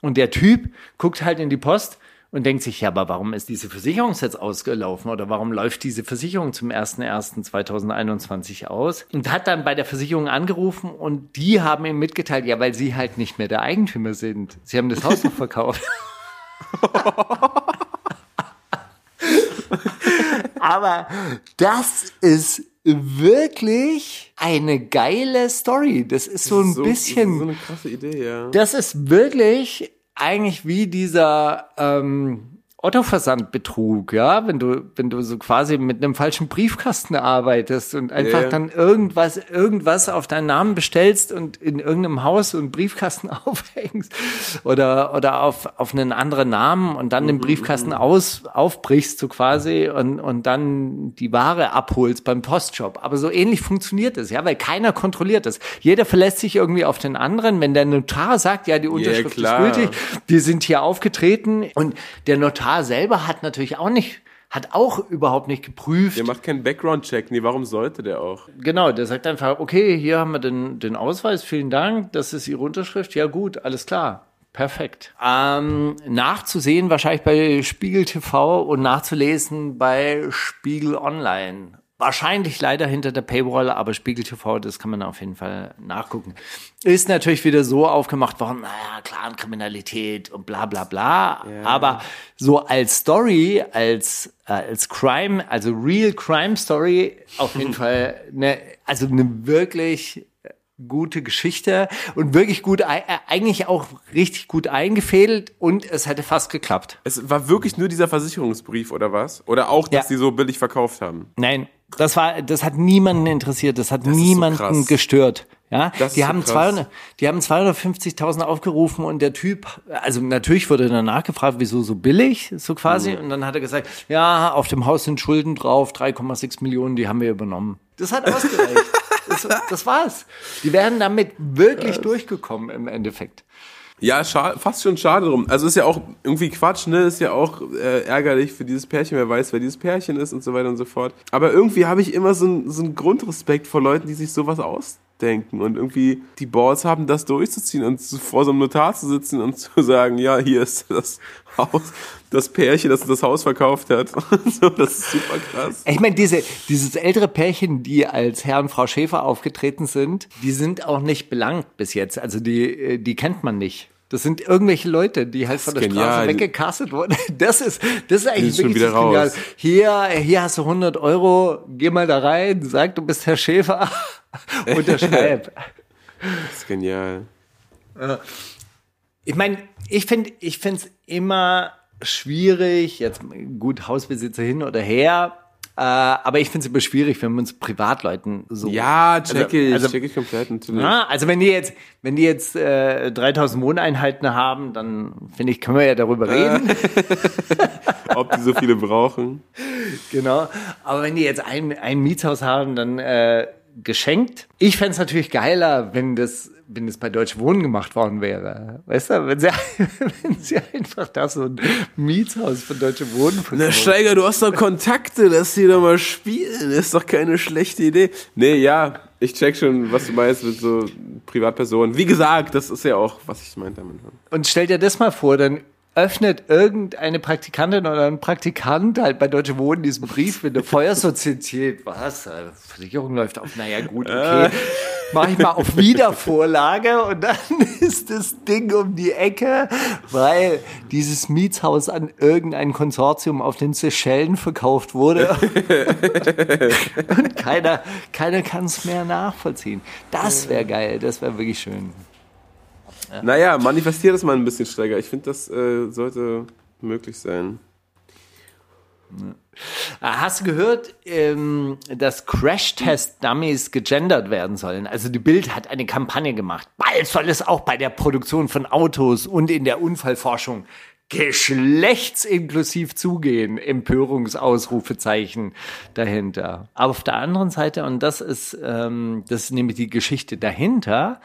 Und der Typ guckt halt in die Post und denkt sich, ja, aber warum ist diese Versicherung jetzt ausgelaufen oder warum läuft diese Versicherung zum 01.01.2021 aus? Und hat dann bei der Versicherung angerufen und die haben ihm mitgeteilt, ja, weil sie halt nicht mehr der Eigentümer sind. Sie haben das Haus noch verkauft. Aber das ist wirklich eine geile Story. Das ist so ein so, bisschen. So eine krasse Idee, ja. Das ist wirklich eigentlich wie dieser ähm, Otto-Versandbetrug, ja, wenn du, wenn du so quasi mit einem falschen Briefkasten arbeitest und einfach Ja. dann irgendwas, irgendwas auf deinen Namen bestellst und in irgendeinem Haus einen Briefkasten aufhängst oder, oder auf, auf einen anderen Namen und dann den Briefkasten aus, aufbrichst, so quasi, und, und dann die Ware abholst beim Postshop. Aber so ähnlich funktioniert es, ja, weil keiner kontrolliert das. Jeder verlässt sich irgendwie auf den anderen. Wenn der Notar sagt, ja, die Unterschrift ist klar. gültig, wir sind hier aufgetreten und der Notar selber hat natürlich auch nicht, hat auch überhaupt nicht geprüft. Der macht keinen Background-Check. Nee, warum sollte der auch? Genau, der sagt einfach, okay, hier haben wir den, den Ausweis, vielen Dank, das ist Ihre Unterschrift, ja gut, alles klar. Perfekt. Ähm, nachzusehen wahrscheinlich bei Spiegel TV und nachzulesen bei Spiegel Online. Wahrscheinlich leider hinter der Paywall, aber Spiegel TV, das kann man auf jeden Fall nachgucken. Ist natürlich wieder so aufgemacht worden, naja, Clankriminalität und bla bla bla. Aber so als Story, als, äh, als Crime, also Real Crime Story, auf jeden Fall, ne, also eine wirklich gute Geschichte und wirklich gut, äh, eigentlich auch richtig gut eingefädelt und es hätte fast geklappt. Es war wirklich nur dieser Versicherungsbrief oder was? Oder auch, dass Ja. die so billig verkauft haben? Nein, das war, das hat niemanden interessiert, das hat so niemanden krass. gestört. Ja, Das die so haben krass. 200, die haben 250.000 aufgerufen und der Typ, also natürlich wurde danach gefragt, wieso so billig, so quasi, und dann hat er gesagt, ja, auf dem Haus sind Schulden drauf, 3,6 Millionen, die haben wir übernommen. Das hat ausgereicht. das, das war's. Die wären damit wirklich durchgekommen im Endeffekt. Ja, fast schon schade drum. Also ist ja auch irgendwie Quatsch, ne? Ist ja auch äh, ärgerlich für dieses Pärchen, wer weiß, wer dieses Pärchen ist und so weiter und so fort. Aber irgendwie habe ich immer so, ein, so einen Grundrespekt vor Leuten, die sich sowas ausdenken und irgendwie die Balls haben, das durchzuziehen und vor so einem Notar zu sitzen und zu sagen, ja, hier ist das Haus, das Pärchen, das das Haus verkauft hat. so, das ist super krass. Ich meine, diese, dieses ältere Pärchen, die als Herr und Frau Schäfer aufgetreten sind, die sind auch nicht belangt bis jetzt. Also die, äh, die kennt man nicht. Das sind irgendwelche Leute, die halt von der genial. Straße weggecastet wurden. Das ist, das ist eigentlich wirklich wieder genial. raus. Hier, hier hast du 100 Euro, geh mal da rein, sag, du bist Herr Schäfer, unterschreib. Das ist genial. Ich meine, ich finde ich finde es immer schwierig, jetzt gut, Hausbesitzer hin oder her, äh, aber ich finde es immer schwierig, wenn man es Privatleuten so. Ja, check Also- ich, also- check ich komplett natürlich. Ja, also wenn die jetzt, wenn die jetzt äh, 3000 Wohneinheiten haben, dann finde ich, können wir ja darüber reden. Ob die so viele brauchen. Genau. Aber wenn die jetzt ein, ein Mietshaus haben, dann äh, geschenkt. Ich fänd's natürlich geiler, wenn das, wenn das bei Deutsche Wohnen gemacht worden wäre. Weißt du, wenn sie, wenn sie einfach da so ein Mietshaus von Deutsche Wohnen Na. Steiger, du hast doch Kontakte, lass die doch mal spielen. Das ist doch keine schlechte Idee. Nee, ja, ich check schon, was du meinst mit so Privatpersonen. Wie gesagt, das ist ja auch, was ich meinte damit. Und stell dir das mal vor, dann öffnet irgendeine Praktikantin oder ein Praktikant halt bei Deutsche Wohnen diesen Brief mit der Feuersozietät. Was? Versicherung läuft auf. Naja, gut, okay. Mach ich mal auf Wiedervorlage und dann ist das Ding um die Ecke, weil dieses Mietshaus an irgendein Konsortium auf den Seychellen verkauft wurde. und keiner, keiner kann es mehr nachvollziehen. Das wäre geil, das wäre wirklich schön. Naja, manifestier das mal ein bisschen, Steiger. Ich finde, das äh, sollte möglich sein. Hast du gehört, ähm, dass Crash-Test-Dummies gegendert werden sollen? Also die Bild hat eine Kampagne gemacht. Bald soll es auch bei der Produktion von Autos und in der Unfallforschung geschlechtsinklusiv zugehen. Empörungsausrufezeichen dahinter. Aber auf der anderen Seite, und das ist, ähm, das ist nämlich die Geschichte dahinter,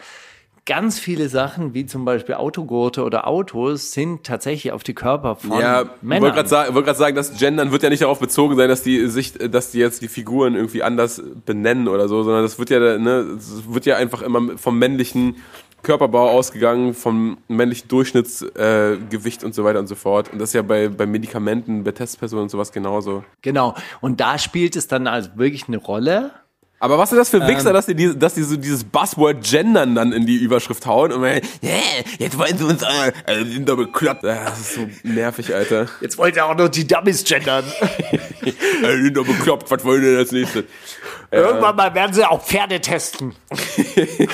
ganz viele Sachen, wie zum Beispiel Autogurte oder Autos, sind tatsächlich auf die Körper von Ja, ich Männern. wollte gerade sagen, wollt sagen, das Gendern wird ja nicht darauf bezogen sein, dass die sich, dass die jetzt die Figuren irgendwie anders benennen oder so, sondern das wird ja, ne, das wird ja einfach immer vom männlichen Körperbau ausgegangen, vom männlichen Durchschnittsgewicht äh, und so weiter und so fort. Und das ist ja bei, bei Medikamenten, bei Testpersonen und sowas genauso. Genau. Und da spielt es dann also wirklich eine Rolle. Aber was sind das für Wichser, dass die, diese- dass die so dieses Buzzword Gendern dann in die Überschrift hauen und man, yeah, jetzt wollen sie uns, äh, äh, sind doch bekloppt. Ja, Das ist so nervig, Alter. Jetzt wollt ihr auch noch die Dummies gendern. Äh, sind doch bekloppt, was wollen denn als nächstes? Irgendwann mal werden sie auch Pferde testen.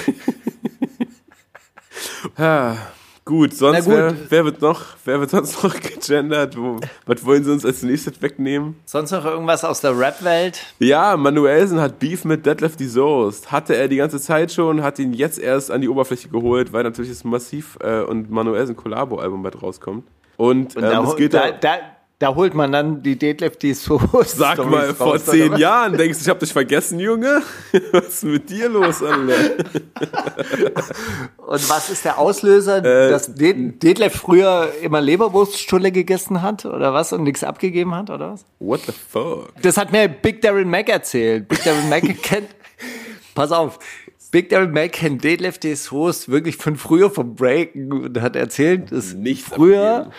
Gut, sonst Na Wer, gut. wer wird noch, wer wird sonst noch gegendert? Wo, was wollen sie uns als nächstes wegnehmen? Sonst noch irgendwas aus der Rap-Welt? Ja, Manuelsen hat Beef mit Deadlift die Soest. Hatte er die ganze Zeit schon, hat ihn jetzt erst an die Oberfläche geholt, weil natürlich das Massiv äh, und Manuelsen Collabo-Album bald rauskommt. Und, Und ähm, geht da, da, da, da holt man dann die Deadlift, die so Sag mal, vor zehn Jahren denkst du, ich hab dich vergessen, Junge? Was ist mit dir los, Alter? Und was ist der Auslöser, Äh, dass De Detlef früher immer Leberwurststulle gegessen hat oder was und nichts abgegeben hat oder was? What the fuck? Das hat mir Big Darren Mac erzählt. Big Darren Mac kennt, pass auf, Big Darren Mac kennt Deadlift Host wirklich von früher vom Breaken und hat erzählt, dass Nichts früher,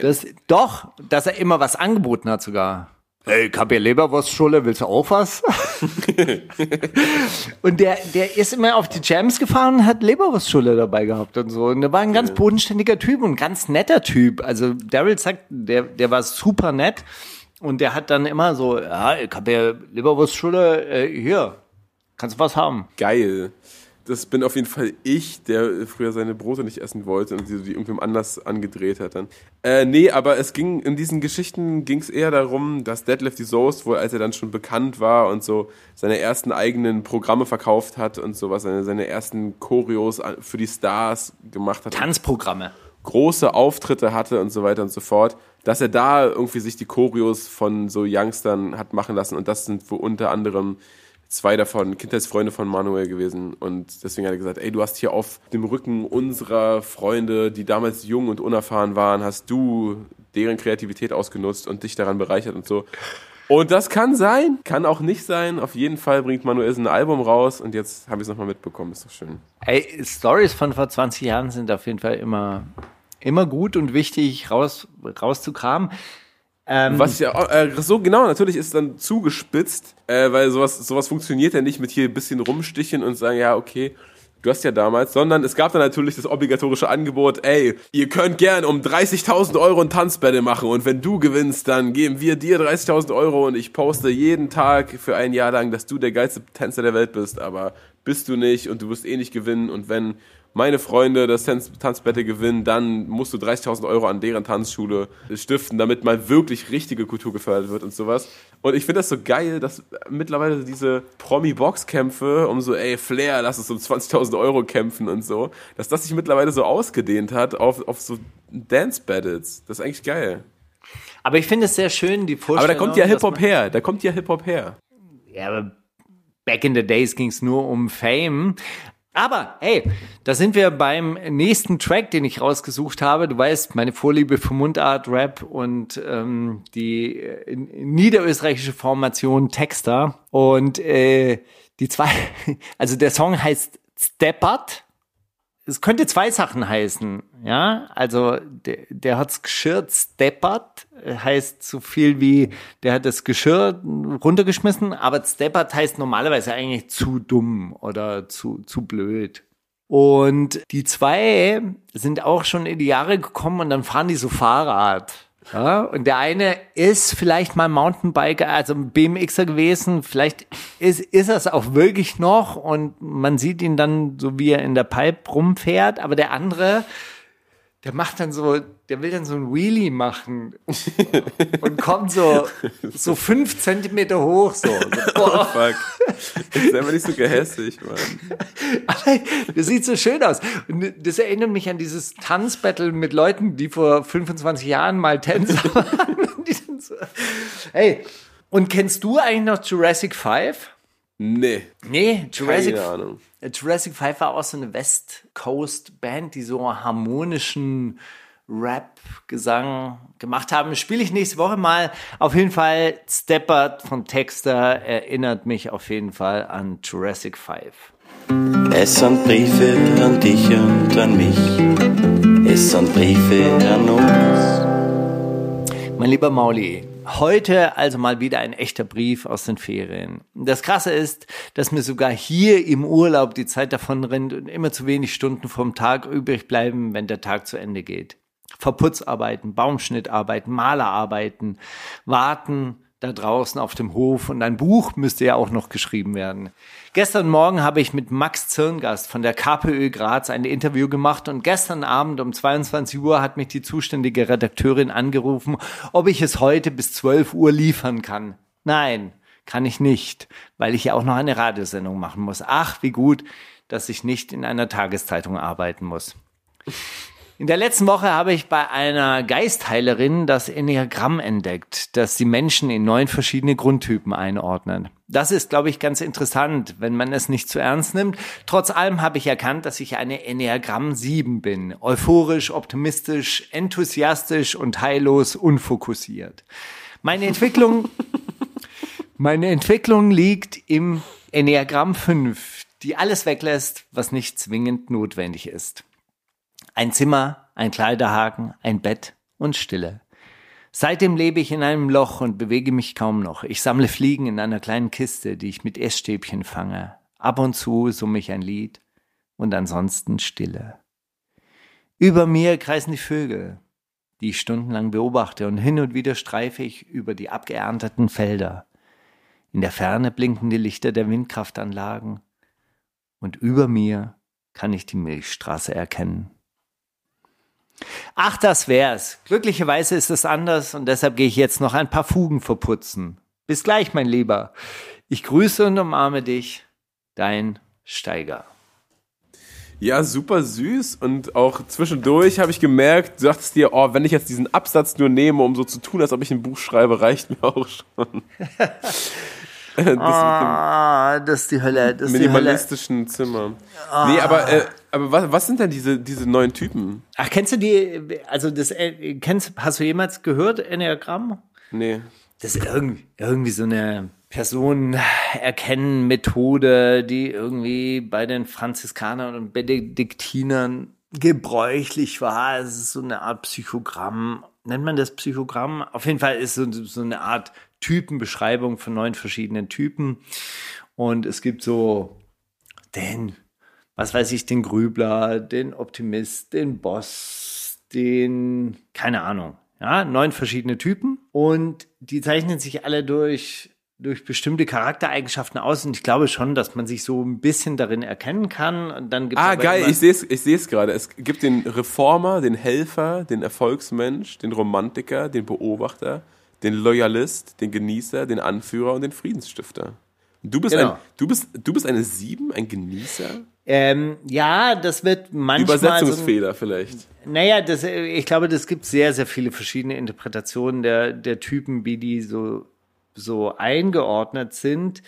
dass, doch, dass er immer was angeboten hat sogar. Hey, ich hab hier Leberwurststulle, willst du auch was? und der, der ist immer auf die Jams gefahren und hat Leberwurststulle dabei gehabt und so. Und der war ein ganz bodenständiger Typ und ein ganz netter Typ. Also Daryl sagt, der, der war super nett. Und der hat dann immer so, ja, ich hab hier Leberwurststulle, äh, hier, kannst du was haben. Geil. Das bin auf jeden Fall ich, der früher seine Brote nicht essen wollte und die, die irgendwem anders angedreht hat dann. Äh, nee, aber es ging, in diesen Geschichten ging es eher darum, dass Deadlift die Soest wohl, als er dann schon bekannt war und so seine ersten eigenen Programme verkauft hat und sowas, seine, seine ersten Choreos für die Stars gemacht hat. Tanzprogramme. große Auftritte hatte und so weiter und so fort, dass er da irgendwie sich die Choreos von so Youngstern hat machen lassen und das sind wo unter anderem zwei davon Kindheitsfreunde von Manuel gewesen. Und deswegen hat er gesagt, ey, du hast hier auf dem Rücken unserer Freunde, die damals jung und unerfahren waren, hast du deren Kreativität ausgenutzt und dich daran bereichert und so. Und das kann sein, kann auch nicht sein. Auf jeden Fall bringt Manuel ein Album raus und jetzt habe ich es nochmal mitbekommen. Ist doch schön. Ey, Stories von vor 20 Jahren sind auf jeden Fall immer, immer gut und wichtig raus, rauszukramen. Ähm, Was ja, äh, so genau, natürlich ist dann zugespitzt, äh, weil sowas, sowas funktioniert ja nicht mit hier ein bisschen rumsticheln und sagen, ja, okay, du hast ja damals, sondern es gab dann natürlich das obligatorische Angebot, ey, ihr könnt gern um 30.000 Euro ein Tanzbattle machen und wenn du gewinnst, dann geben wir dir 30.000 Euro und ich poste jeden Tag für ein Jahr lang, dass du der geilste Tänzer der Welt bist, aber bist du nicht und du wirst eh nicht gewinnen und wenn meine Freunde das Tanz Tanzbattle gewinnen, dann musst du 30.000 Euro an deren Tanzschule stiften, damit mal wirklich richtige Kultur gefördert wird und sowas. Und ich finde das so geil, dass mittlerweile diese Promi-Boxkämpfe um so, ey, Flair, lass uns um 20.000 Euro kämpfen und so, dass das sich mittlerweile so ausgedehnt hat auf, auf so Dance-Battles. Das ist eigentlich geil. aber ich finde es sehr schön, die Vorstellung. Aber da kommt ja Hip-Hop her, da kommt ja Hip-Hop her. Ja, aber back in the days ging es nur um Fame. Aber hey, da sind wir beim nächsten Track, den ich rausgesucht habe. Du weißt, meine Vorliebe für Mundart, Rap und ähm, die äh, niederösterreichische Formation Texter. Und äh, die zwei, also der Song heißt Steppert. Es könnte zwei Sachen heißen, ja. Also der, der hat's geschirrt, steppert, heißt so viel wie, der hat das Geschirr runtergeschmissen, aber steppert heißt normalerweise eigentlich zu dumm oder zu, zu blöd. Und die zwei sind auch schon in die Jahre gekommen und dann fahren die so Fahrrad. Ja, und der eine ist vielleicht mal Mountainbiker, also ein BMXer gewesen, vielleicht ist, ist es auch wirklich noch und man sieht ihn dann so, wie er in der Pipe rumfährt, aber der andere, der macht dann so, der will dann so ein Wheelie machen und kommt so, so fünf Zentimeter hoch, so. so boah. Fuck. Ist einfach nicht so gehässig, Mann. Aber das sieht so schön aus. Und das erinnert mich an dieses Tanzbattle mit Leuten, die vor 25 Jahren mal Tänzer waren. Die so, hey, und kennst du eigentlich noch Jurassic 5? Nee, Nee, Jurassic, keine Ahnung. Jurassic 5 war auch so eine West Coast Band, die so harmonischen Rap-Gesang gemacht haben. Spiele ich nächste Woche mal. Auf jeden Fall Steppert von Texter erinnert mich auf jeden Fall an Jurassic 5. Es sind Briefe an dich und an mich. Es sind Briefe an uns. Mein lieber Mauli, heute also mal wieder ein echter Brief aus den Ferien. Das Krasse ist, dass mir sogar hier im Urlaub die Zeit davon rennt und immer zu wenig Stunden vom Tag übrig bleiben, wenn der Tag zu Ende geht. Verputzarbeiten, Baumschnittarbeiten, Malerarbeiten, warten da draußen auf dem Hof und ein Buch müsste ja auch noch geschrieben werden. Gestern Morgen habe ich mit Max Zirngast von der KPÖ Graz ein Interview gemacht und gestern Abend um 22 Uhr hat mich die zuständige Redakteurin angerufen, ob ich es heute bis 12 Uhr liefern kann. Nein, kann ich nicht, weil ich ja auch noch eine Radiosendung machen muss. Ach, wie gut, dass ich nicht in einer Tageszeitung arbeiten muss. In der letzten Woche habe ich bei einer Geistheilerin das Enneagramm entdeckt, das die Menschen in neun verschiedene Grundtypen einordnet. Das ist, glaube ich, ganz interessant, wenn man es nicht zu ernst nimmt. Trotz allem habe ich erkannt, dass ich eine Enneagramm 7 bin. Euphorisch, optimistisch, enthusiastisch und heillos unfokussiert. Meine Entwicklung, meine Entwicklung liegt im Enneagramm 5, die alles weglässt, was nicht zwingend notwendig ist. Ein Zimmer, ein Kleiderhaken, ein Bett und Stille. Seitdem lebe ich in einem Loch und bewege mich kaum noch. Ich sammle Fliegen in einer kleinen Kiste, die ich mit Essstäbchen fange. Ab und zu summe ich ein Lied und ansonsten Stille. Über mir kreisen die Vögel, die ich stundenlang beobachte und hin und wieder streife ich über die abgeernteten Felder. In der Ferne blinken die Lichter der Windkraftanlagen und über mir kann ich die Milchstraße erkennen. Ach, das wär's. Glücklicherweise ist es anders und deshalb gehe ich jetzt noch ein paar Fugen verputzen. Bis gleich, mein Lieber. Ich grüße und umarme dich. Dein Steiger. Ja, super süß und auch zwischendurch habe ich gemerkt, du dachtest dir, oh, wenn ich jetzt diesen Absatz nur nehme, um so zu tun, als ob ich ein Buch schreibe, reicht mir auch schon. Das Ah, das ist die Hölle. Das ist die Hölle. minimalistischen Zimmer. Nee, aber, äh, aber was, was sind denn diese, diese neuen Typen? Ach, kennst du die, also das, äh, kennst, hast du jemals gehört, Enneagramm? Nee. Das ist irgendwie, irgendwie so eine Personenerkennen-Methode, die irgendwie bei den Franziskanern und Benediktinern gebräuchlich war. Es ist so eine Art Psychogramm. Nennt man das Psychogramm? Auf jeden Fall ist so, so eine Art Typenbeschreibung von neun verschiedenen Typen. Und es gibt so den, was weiß ich, den Grübler, den Optimist, den Boss, den, keine Ahnung. Ja, neun verschiedene Typen. Und die zeichnen sich alle durch, durch bestimmte Charaktereigenschaften aus. Und ich glaube schon, dass man sich so ein bisschen darin erkennen kann. Und dann gibt's Ah, geil, ich sehe es ich seh's gerade. Es gibt den Reformer, den Helfer, den Erfolgsmensch, den Romantiker, den Beobachter, den Loyalist, den Genießer, den Anführer und den Friedensstifter. Du bist, Genau. ein, du bist, du bist eine Sieben, ein Genießer? Ähm, ja, das wird manchmal. So, Übersetzungsfehler vielleicht. naja, das, ich glaube, das gibt sehr, sehr viele verschiedene Interpretationen der, der Typen, wie die so, so eingeordnet sind.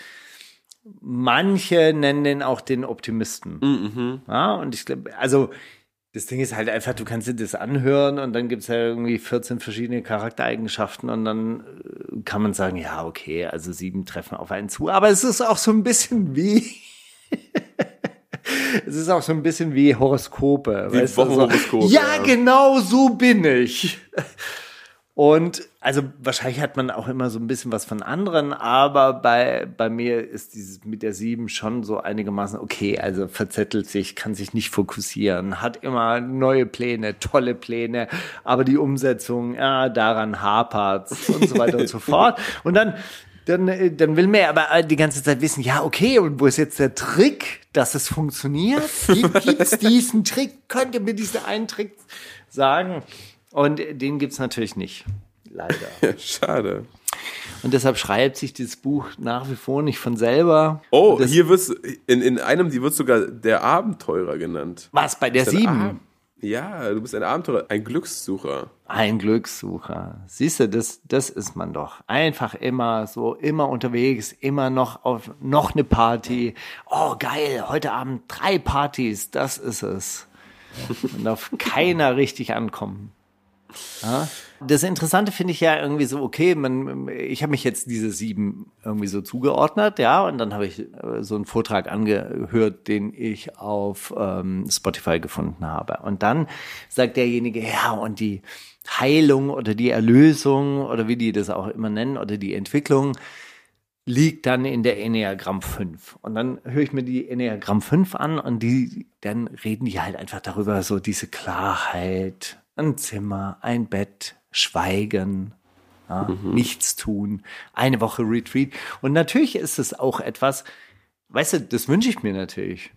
Manche nennen den auch den Optimisten. Ja, und ich glaube, also das Ding ist halt einfach, du kannst dir das anhören und dann gibt's ja irgendwie 14 verschiedene Charaktereigenschaften und dann äh, kann man sagen, ja, okay, also sieben treffen auf einen zu. Aber es ist auch so ein bisschen wie, es ist auch so ein bisschen wie Horoskope. Wie weißt Wochenhoroskope, ja, ja. genau so bin ich. Und also wahrscheinlich hat man auch immer so ein bisschen was von anderen, aber bei, bei mir ist dieses mit der sieben schon so einigermaßen okay, also verzettelt sich, kann sich nicht fokussieren, hat immer neue Pläne, tolle Pläne, aber die Umsetzung, ja, daran hapert's und so weiter und so fort. Und dann, dann, äh, dann will man aber die ganze Zeit wissen, ja, okay, und wo ist jetzt der Trick, dass es funktioniert? Gibt, gibt's diesen Trick? Könnt ihr mir diesen einen Trick sagen? Und den gibt's natürlich nicht. Leider. Ja, schade. Und deshalb schreibt sich dieses Buch nach wie vor nicht von selber. Oh, hier wird's, in, in einem, die wird sogar der Abenteurer genannt. Was bei der sieben? Ja, du bist ein Abenteurer, ein Glückssucher. Ein Glückssucher. Siehst du, das, das ist man doch. Einfach immer so, immer unterwegs, immer noch auf noch eine Party. Oh, geil, heute Abend drei Partys, das ist es. Und auf keiner richtig ankommen. Ja? Das Interessante finde ich ja irgendwie so, okay, man, ich habe mich jetzt diese sieben irgendwie so zugeordnet, ja, und dann habe ich äh, so einen Vortrag angehört, den ich auf ähm, Spotify gefunden habe. Und dann sagt derjenige, ja, und die Heilung oder die Erlösung oder wie die das auch immer nennen oder die Entwicklung liegt dann in der Enneagramm 5. Und dann höre ich mir die Enneagramm 5 an und die, dann reden die halt einfach darüber, so diese Klarheit, ein Zimmer, ein Bett, Schweigen, ja, nichts tun, eine Woche Retreat. Und natürlich ist es auch etwas, weißt du, das wünsche ich mir natürlich.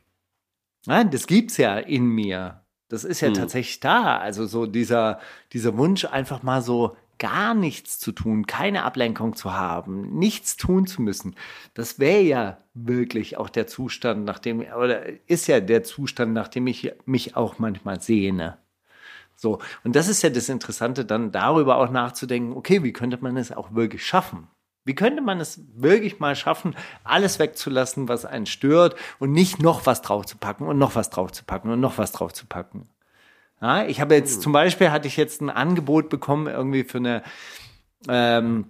Ja, das gibt's ja in mir. Das ist ja tatsächlich da. Also so dieser, dieser Wunsch, einfach mal so gar nichts zu tun, keine Ablenkung zu haben, nichts tun zu müssen. Das wäre ja wirklich auch der Zustand, nach dem, oder ist ja der Zustand, nach dem ich mich auch manchmal sehne. So. Und das ist ja das Interessante, dann darüber auch nachzudenken, okay, wie könnte man es auch wirklich schaffen? Wie könnte man es wirklich mal schaffen, alles wegzulassen, was einen stört und nicht noch was draufzupacken und noch was draufzupacken und noch was draufzupacken? Ja, ich habe jetzt zum Beispiel hatte ich jetzt ein Angebot bekommen irgendwie für eine ähm,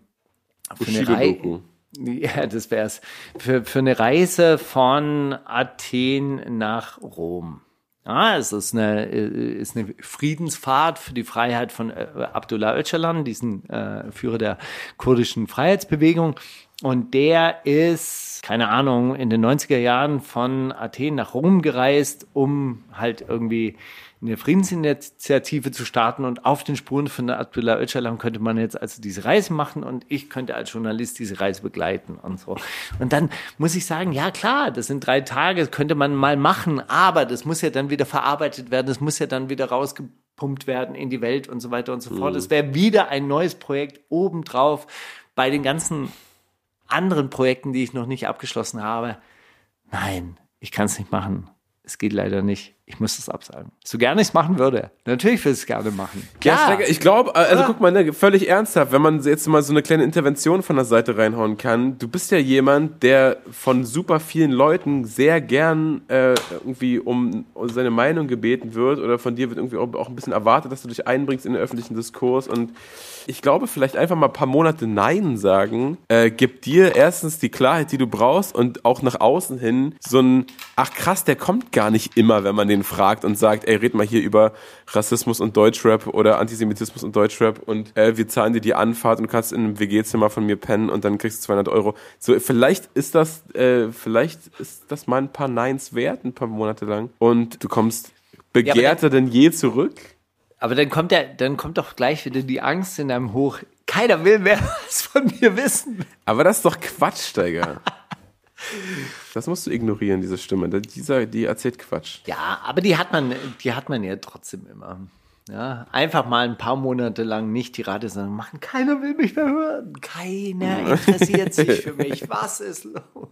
für eine. Reise. Ja, das wär's. Für, für eine Reise von Athen nach Rom. Ja, es ist eine, äh, ist eine Friedensfahrt für die Freiheit von äh, Abdullah Öcalan, diesen äh, Führer der kurdischen Freiheitsbewegung. Und der ist, keine Ahnung, in den 90er Jahren von Athen nach Rom gereist, um halt irgendwie eine Friedensinitiative zu starten und auf den Spuren von der Abdullah Öcalan könnte man jetzt also diese Reise machen und ich könnte als Journalist diese Reise begleiten und so. Und dann muss ich sagen, ja klar, das sind drei Tage, das könnte man mal machen, aber das muss ja dann wieder verarbeitet werden, das muss ja dann wieder rausgepumpt werden in die Welt und so weiter und so fort. Es wäre wieder ein neues Projekt obendrauf bei den ganzen anderen Projekten, die ich noch nicht abgeschlossen habe. Nein, ich kann es nicht machen. es geht leider nicht. Ich muss das absagen. So gerne ich es machen würde. Natürlich will ich es gerne machen. Ja, Steiger, ich glaube, also guck mal, ne, völlig ernsthaft, wenn man jetzt mal so eine kleine Intervention von der Seite reinhauen kann. Du bist ja jemand, der von super vielen Leuten sehr gern äh, irgendwie um seine Meinung gebeten wird oder von dir wird irgendwie auch, auch ein bisschen erwartet, dass du dich einbringst in den öffentlichen Diskurs und ich glaube, vielleicht einfach mal ein paar Monate Nein sagen, äh, gibt dir erstens die Klarheit, die du brauchst und auch nach außen hin so ein, ach krass, der kommt gar nicht immer, wenn man den fragt und sagt, ey, red mal hier über Rassismus und Deutschrap oder Antisemitismus und Deutschrap und äh, wir zahlen dir die Anfahrt und du kannst in einem WG-Zimmer von mir pennen und dann kriegst du 200 Euro. So, vielleicht ist das, äh, vielleicht ist das mal ein paar Neins wert, ein paar Monate lang und du kommst begehrter denn je zurück. Aber dann kommt der, dann kommt doch gleich wieder die Angst in einem hoch. Keiner will mehr was von mir wissen. Aber das ist doch Quatsch, Steiger. Das musst du ignorieren, diese Stimme. Dieser, die erzählt Quatsch. Ja, aber die hat man, die hat man ja trotzdem immer. Ja, einfach mal ein paar Monate lang nicht die Radiosendung machen. Keiner will mich mehr hören. Keiner interessiert sich für mich. Was ist los?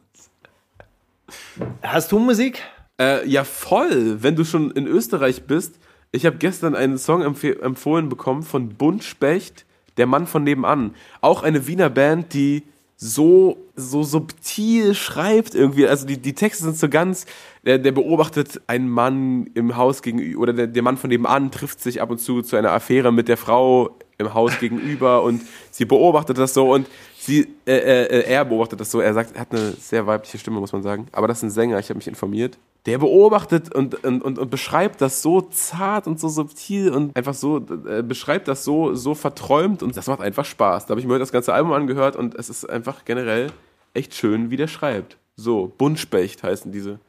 Hast du Musik? Äh, ja, voll. Wenn du schon in Österreich bist. Ich habe gestern einen Song empf empfohlen bekommen von Bund Specht, der Mann von nebenan. Auch eine Wiener Band, die so, so subtil schreibt irgendwie. Also die, die Texte sind so ganz, der, der beobachtet einen Mann im Haus gegenüber, oder der, der Mann von nebenan trifft sich ab und zu zu einer Affäre mit der Frau im Haus gegenüber und sie beobachtet das so und sie, äh, äh, er beobachtet das so. Er sagt, er hat eine sehr weibliche Stimme, muss man sagen. Aber das ist ein Sänger, ich habe mich informiert. Der beobachtet und, und, und, und beschreibt das so zart und so subtil und einfach so, äh, beschreibt das so, so verträumt und das macht einfach Spaß. Da habe ich mir heute das ganze Album angehört und es ist einfach generell echt schön, wie der schreibt. So, Buntspecht heißen diese,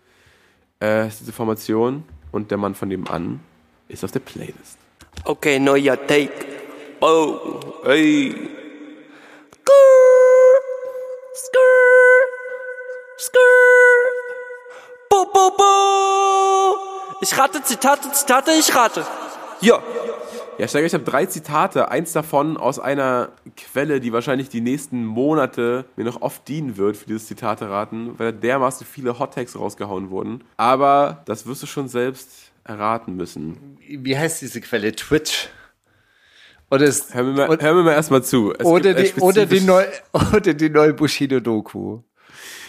äh, diese Formation und der Mann von nebenan ist auf der Playlist. Okay, neuer Take. Oh, hey. Bo, bo, bo. Ich rate Zitate, Zitate, ich rate. Ja. Ja, Steiger, ich habe drei Zitate. Eins davon aus einer Quelle, die wahrscheinlich die nächsten Monate mir noch oft dienen wird für dieses Zitate raten, weil dermaßen viele Hottakes rausgehauen wurden. Aber das wirst du schon selbst erraten müssen. Wie heißt diese Quelle? Twitch? Oder, ist, hör, mir mal, hör mir mal erstmal zu. Es oder, die, oder, die neu, oder die neue Bushido-Doku.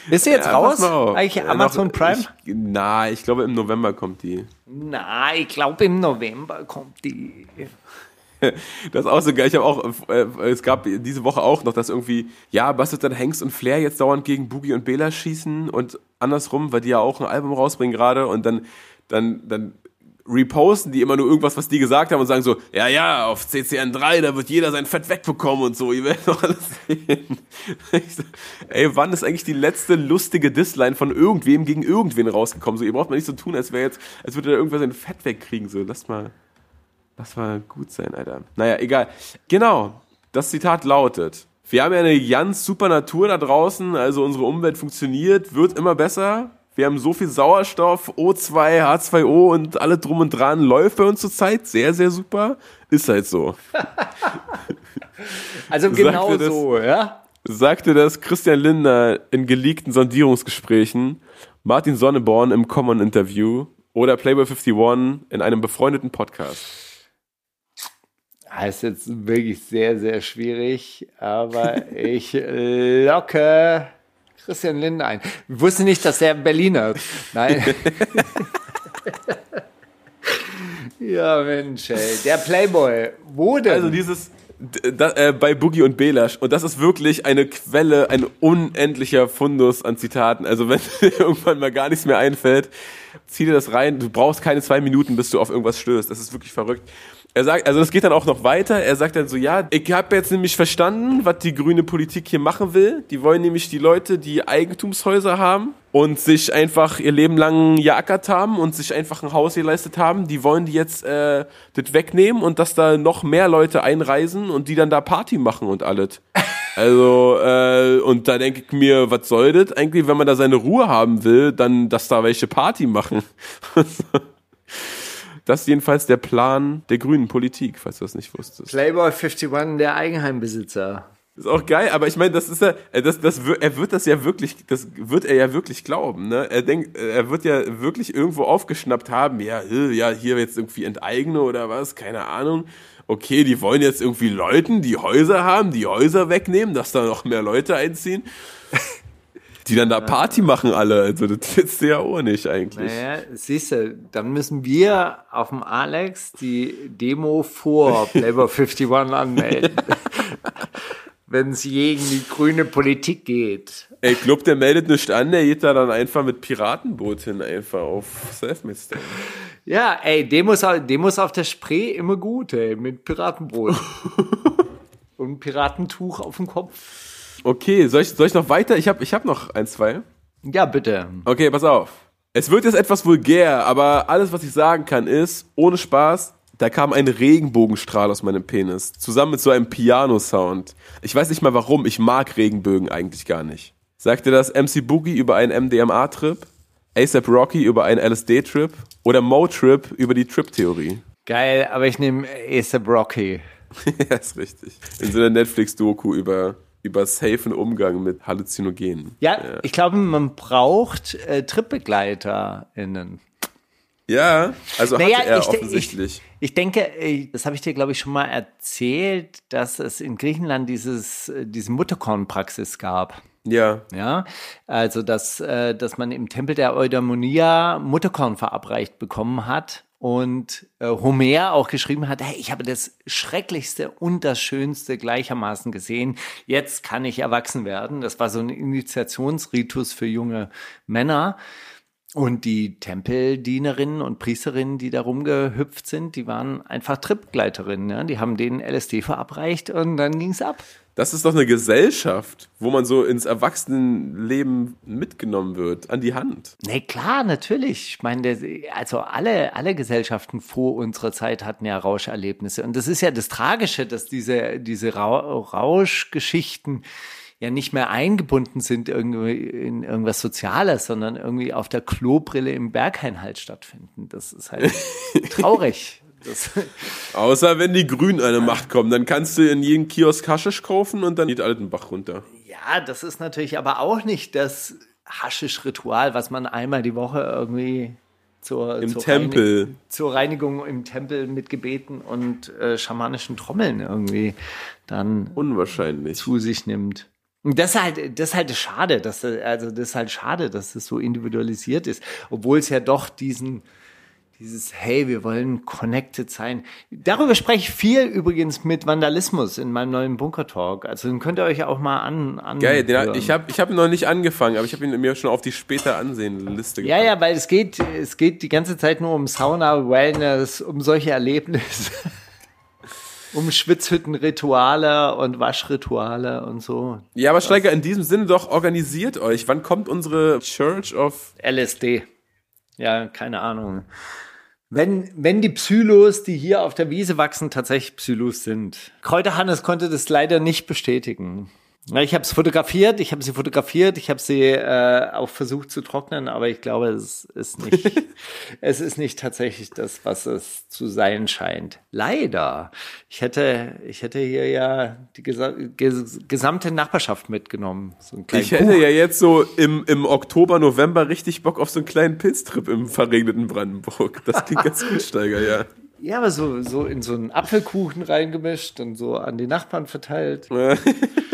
Ist sie jetzt ja, raus? Eigentlich ja, Amazon noch, Prime? Ich, na, ich glaube im November kommt die. Na, ich glaube im November kommt die. Das ist auch so geil. Ich habe auch, äh, es gab diese Woche auch noch, dass irgendwie, ja, was ist dann Hengst und Flair jetzt dauernd gegen Boogie und Bela schießen und andersrum, weil die ja auch ein Album rausbringen gerade und dann, dann, dann reposten die immer nur irgendwas, was die gesagt haben und sagen so, ja, ja, auf CCN3, da wird jeder sein Fett wegbekommen und so, ihr werdet doch alles sehen. Ey, wann ist eigentlich die letzte lustige Disline von irgendwem gegen irgendwen rausgekommen? So, ihr braucht mal nicht so tun, als wäre jetzt, als würde da irgendwer sein Fett wegkriegen, so, lass mal, lass mal gut sein, Alter. Naja, egal. Genau, das Zitat lautet, wir haben ja eine ganz super Natur da draußen, also unsere Umwelt funktioniert, wird immer besser, wir haben so viel Sauerstoff, O2, H2O und alle drum und dran läuft bei uns zurzeit. Sehr, sehr super. Ist halt so. also genau das, so, ja? Sagte das Christian Lindner in geleakten Sondierungsgesprächen, Martin Sonneborn im Common-Interview oder Playboy 51 in einem befreundeten Podcast. Das ist jetzt wirklich sehr, sehr schwierig, aber ich locke Christian Lindner ein. Ich wusste nicht, dass er Berliner ist. Nein. ja, Mensch, ey. Der Playboy. Wo denn? Also dieses, da, äh, bei Boogie und Belash. Und das ist wirklich eine Quelle, ein unendlicher Fundus an Zitaten. Also wenn dir irgendwann mal gar nichts mehr einfällt, zieh dir das rein. Du brauchst keine zwei Minuten, bis du auf irgendwas stößt. Das ist wirklich verrückt. Er sagt, also das geht dann auch noch weiter. Er sagt dann so, ja, ich habe jetzt nämlich verstanden, was die grüne Politik hier machen will. Die wollen nämlich die Leute, die Eigentumshäuser haben und sich einfach ihr Leben lang geackert haben und sich einfach ein Haus geleistet haben, die wollen die jetzt äh, das wegnehmen und dass da noch mehr Leute einreisen und die dann da Party machen und alles. Also, äh, und da denke ich mir, was soll das eigentlich, wenn man da seine Ruhe haben will, dann, dass da welche Party machen. Das ist jedenfalls der Plan der grünen Politik, falls du das nicht wusstest. Playboy 51, der Eigenheimbesitzer. Ist auch geil, aber ich meine, das ist ja, äh, das, das, er wird das ja wirklich, das wird er ja wirklich glauben, ne? Er denkt, äh, er wird ja wirklich irgendwo aufgeschnappt haben, ja, äh, ja, hier jetzt irgendwie Enteigne oder was, keine Ahnung. Okay, die wollen jetzt irgendwie Leuten, die Häuser haben, die Häuser wegnehmen, dass da noch mehr Leute einziehen. Die dann da Party machen alle, also das willst du ja auch nicht eigentlich. Naja, siehst du, dann müssen wir auf dem Alex die Demo vor Playboy 51 anmelden. Wenn es gegen die grüne Politik geht. Ey, Club, der meldet nicht an, der geht da dann einfach mit Piratenboot hin, einfach auf Selfmade Stand. Ja, ey, Demos, Demos auf der Spree immer gut, ey, mit Piratenbrot. Und Piratentuch auf dem Kopf. Okay, soll ich, soll ich noch weiter? Ich habe ich hab noch ein, zwei. Ja, bitte. Okay, pass auf. Es wird jetzt etwas vulgär, aber alles, was ich sagen kann, ist, ohne Spaß, da kam ein Regenbogenstrahl aus meinem Penis. Zusammen mit so einem Piano-Sound. Ich weiß nicht mal warum, ich mag Regenbögen eigentlich gar nicht. Sagte das MC Boogie über einen MDMA-Trip? ASAP Rocky über einen LSD-Trip? Oder Mo-Trip über die Trip-Theorie? Geil, aber ich nehme ASAP Rocky. ja, ist richtig. In so einer Netflix-Doku über, über safen Umgang mit Halluzinogenen. Ja, ich glaube, man braucht äh, TripbegleiterInnen. Ja, also Naja, hatte er ich, offensichtlich. Ich, ich denke, äh, das habe ich dir, glaube ich, schon mal erzählt, dass es in Griechenland dieses, äh, diese Mutterkornpraxis gab. ja. Ja, also dass, äh, dass man im Tempel der Eudaimonia Mutterkorn verabreicht bekommen hat und äh, Homer auch geschrieben hat, hey, ich habe das Schrecklichste und das Schönste gleichermaßen gesehen, jetzt kann ich erwachsen werden. Das war so ein Initiationsritus für junge Männer. Und die Tempeldienerinnen und Priesterinnen, die da rumgehüpft sind, die waren einfach Tripgleiterinnen. Ja? Die haben denen LSD verabreicht und dann ging's ab. Das ist doch eine Gesellschaft, wo man so ins Erwachsenenleben mitgenommen wird, an die Hand. Nee, klar, natürlich. Ich meine, also alle, alle Gesellschaften vor unserer Zeit hatten ja Rauscherlebnisse. Und das ist ja das Tragische, dass diese, diese Ra Rauschgeschichten ja nicht mehr eingebunden sind irgendwie in irgendwas Soziales, sondern irgendwie auf der Klobrille im Berghain halt stattfinden. Das ist halt traurig. Das, Außer wenn die Grünen an die Macht kommen, dann kannst du in jedem Kiosk Haschisch kaufen und dann geht alles den Bach runter. ja, das ist natürlich aber auch nicht das Haschisch-Ritual, was man einmal die Woche irgendwie zur, Im zur Tempel. Reinig- zur Reinigung im Tempel mit Gebeten und äh, schamanischen Trommeln irgendwie dann Unwahrscheinlich. zu sich nimmt. Und das ist halt, das ist halt schade, dass das, also das ist halt schade, dass das so individualisiert ist, obwohl es ja doch diesen dieses Hey, wir wollen connected sein. Darüber spreche ich viel übrigens mit Vandalismus in meinem neuen Bunker Talk. Also den könnt ihr euch auch mal an, an Geil, den, ich habe ich hab ihn noch nicht angefangen, aber ich habe ihn mir schon auf die später ansehen Liste Ja, ja, weil es geht, es geht die ganze Zeit nur um Sauna, Wellness, um solche Erlebnisse. um Schwitzhüttenrituale und Waschrituale und so. Ja, aber Steiger, in diesem Sinne doch, organisiert euch. Wann kommt unsere Church of... LSD. Ja, keine Ahnung. Wenn, wenn die Psylos, die hier auf der Wiese wachsen, tatsächlich Psylos sind. Kräuterhannes konnte das leider nicht bestätigen. Ich habe es fotografiert, ich habe sie fotografiert, ich habe sie äh, auch versucht zu trocknen, aber ich glaube, es ist nicht, es ist nicht tatsächlich das, was es zu sein scheint. Leider. Ich hätte, ich hätte hier ja die gesa ges gesamte Nachbarschaft mitgenommen. So Ich hätte ja jetzt so im, im Oktober, November richtig Bock auf so einen kleinen Pilztrip im verregneten Brandenburg. Das klingt ganz gut, Steiger, ja. Ja, aber so, so in so einen Apfelkuchen reingemischt und so an die Nachbarn verteilt.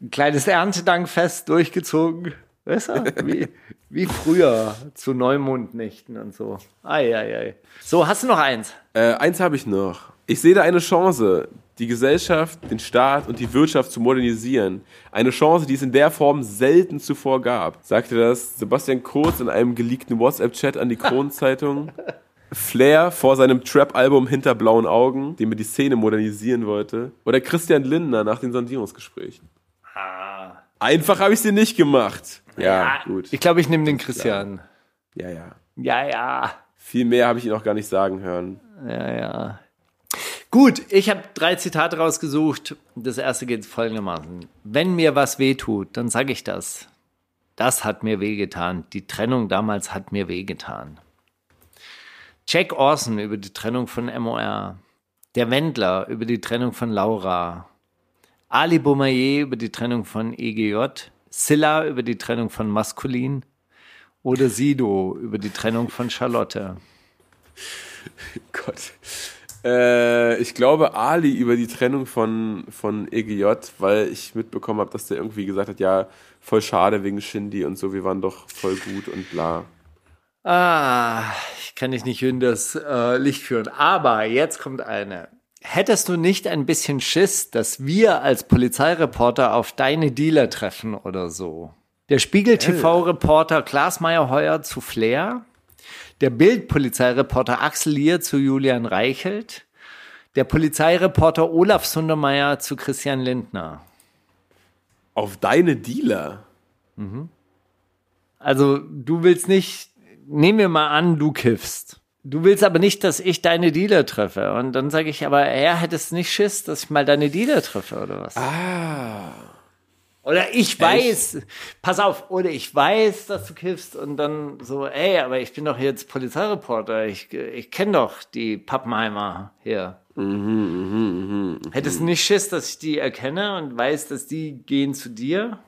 Ein kleines Erntedankfest durchgezogen. Weißt du? Wie, wie früher zu Neumondnächten und so. Ei, ei, ei. So, hast du noch eins? Äh, eins habe ich noch. Ich sehe da eine Chance, die Gesellschaft, den Staat und die Wirtschaft zu modernisieren. Eine Chance, die es in der Form selten zuvor gab. Sagte das Sebastian Kurz in einem geleakten WhatsApp-Chat an die Kronenzeitung. Flair vor seinem Trap-Album Hinter blauen Augen, dem er die Szene modernisieren wollte. Oder Christian Lindner nach den Sondierungsgesprächen. Einfach habe ich sie nicht gemacht. Ja, gut. Ich glaube, ich nehme den Christian. Ja, ja. Ja, ja. Viel mehr habe ich ihn auch gar nicht sagen hören. Ja, ja. Gut, ich habe drei Zitate rausgesucht. Das erste geht folgendermaßen. Wenn mir was wehtut, dann sage ich das. Das hat mir wehgetan. Die Trennung damals hat mir wehgetan. Jack Orson über die Trennung von MOR. Der Wendler über die Trennung von Laura. Ali Boumaier über die Trennung von EGJ, Silla über die Trennung von Maskulin oder Sido über die Trennung von Charlotte. Gott. Äh, ich glaube Ali über die Trennung von, von EGJ, weil ich mitbekommen habe, dass der irgendwie gesagt hat, ja, voll schade wegen Shindy und so, wir waren doch voll gut und bla. Ah, ich kann dich nicht in das äh, Licht führen. Aber jetzt kommt eine. Hättest du nicht ein bisschen Schiss, dass wir als Polizeireporter auf deine Dealer treffen oder so? Der Spiegel-TV-Reporter Klaas Meyer-Heuer zu Flair, der Bild-Polizeireporter Axel Lier zu Julian Reichelt, der Polizeireporter Olaf Sundermeier zu Christian Lindner. Auf deine Dealer? Also du willst nicht, nehmen wir mal an, du kiffst. Du willst aber nicht, dass ich deine Dealer treffe. Und dann sage ich, aber er hättest nicht Schiss, dass ich mal deine Dealer treffe oder was? Ah. Oder ich weiß, pass auf, oder ich weiß, dass du kiffst und dann so, ey, aber ich bin doch jetzt Polizeireporter, ich, ich kenne doch die Pappenheimer hier. Hättest du nicht Schiss, dass ich die erkenne und weiß, dass die gehen zu dir?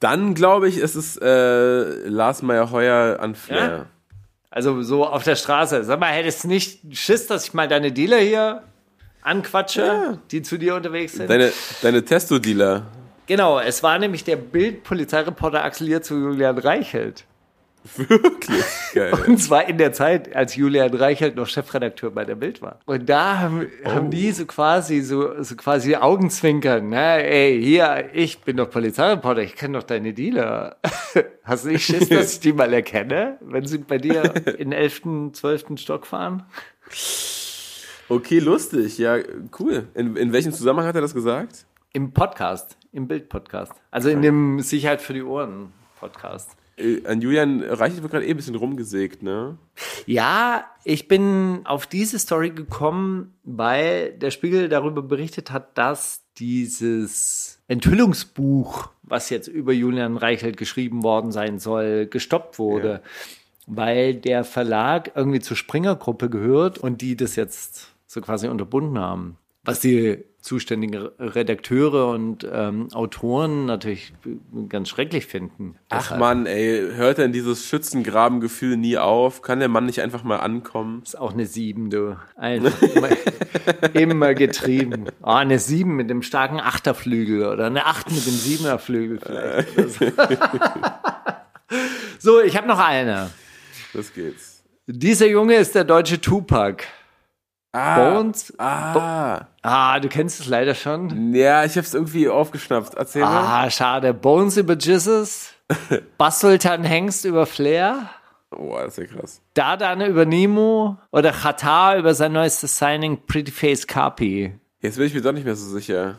Dann glaube ich, ist es äh, Lars Meyer-Heuer an Flair. Ja? Also so auf der Straße. Sag mal, hättest du nicht Schiss, dass ich mal deine Dealer hier anquatsche, die zu dir unterwegs sind? Deine, deine Testo-Dealer. Genau, es war nämlich der Bild-Polizeireporter Axel Lier zu Julian Reichelt. Wirklich geil. Und zwar in der Zeit, als Julian Reichelt noch Chefredakteur bei der Bild war. Und da haben, haben die so quasi so, so quasi Augenzwinkern. Ne? Ey, hier, ich bin doch Polizeireporter, ich kenne doch deine Dealer. Hast du nicht Schiss, dass ich die mal erkenne, wenn sie bei dir in 11., 12. Stock fahren? Okay, lustig. Ja, cool. In, in welchem Zusammenhang hat er das gesagt? Im Podcast, im Bild-Podcast. Also in dem Sicherheit für die Ohren-Podcast. Äh, An Julian Reichelt wird gerade eh ein bisschen rumgesägt, ne? Ja, ich bin auf diese Story gekommen, weil der Spiegel darüber berichtet hat, dass dieses Enthüllungsbuch, was jetzt über Julian Reichelt geschrieben worden sein soll, gestoppt wurde, weil der Verlag irgendwie zur Springer-Gruppe gehört und die das jetzt so quasi unterbunden haben. Was die zuständigen Redakteure und ähm, Autoren natürlich ganz schrecklich finden. Ach Deshalb Mann, ey, hört denn dieses Schützengrabengefühl nie auf? Kann der Mann nicht einfach mal ankommen? Ist auch eine 7, du. Einfach immer, immer getrieben. Oh, eine 7 mit dem starken Achterflügel oder eine 8 mit dem 7er Flügel vielleicht. so, ich habe noch eine. Das geht's. Dieser Junge ist der deutsche Tupac. Ah, Bones. ah. Ah, du kennst es leider schon. Ja, ich hab's irgendwie aufgeschnappt. Erzähl mal. Ah, schade. Bones über Jesus. Basultan Hengst über Flair. Oh, das ist ja krass. Dadan über Nemo. Oder Qatar über sein neuestes Signing Pretty Face Carpi. Jetzt bin ich mir doch nicht mehr so sicher.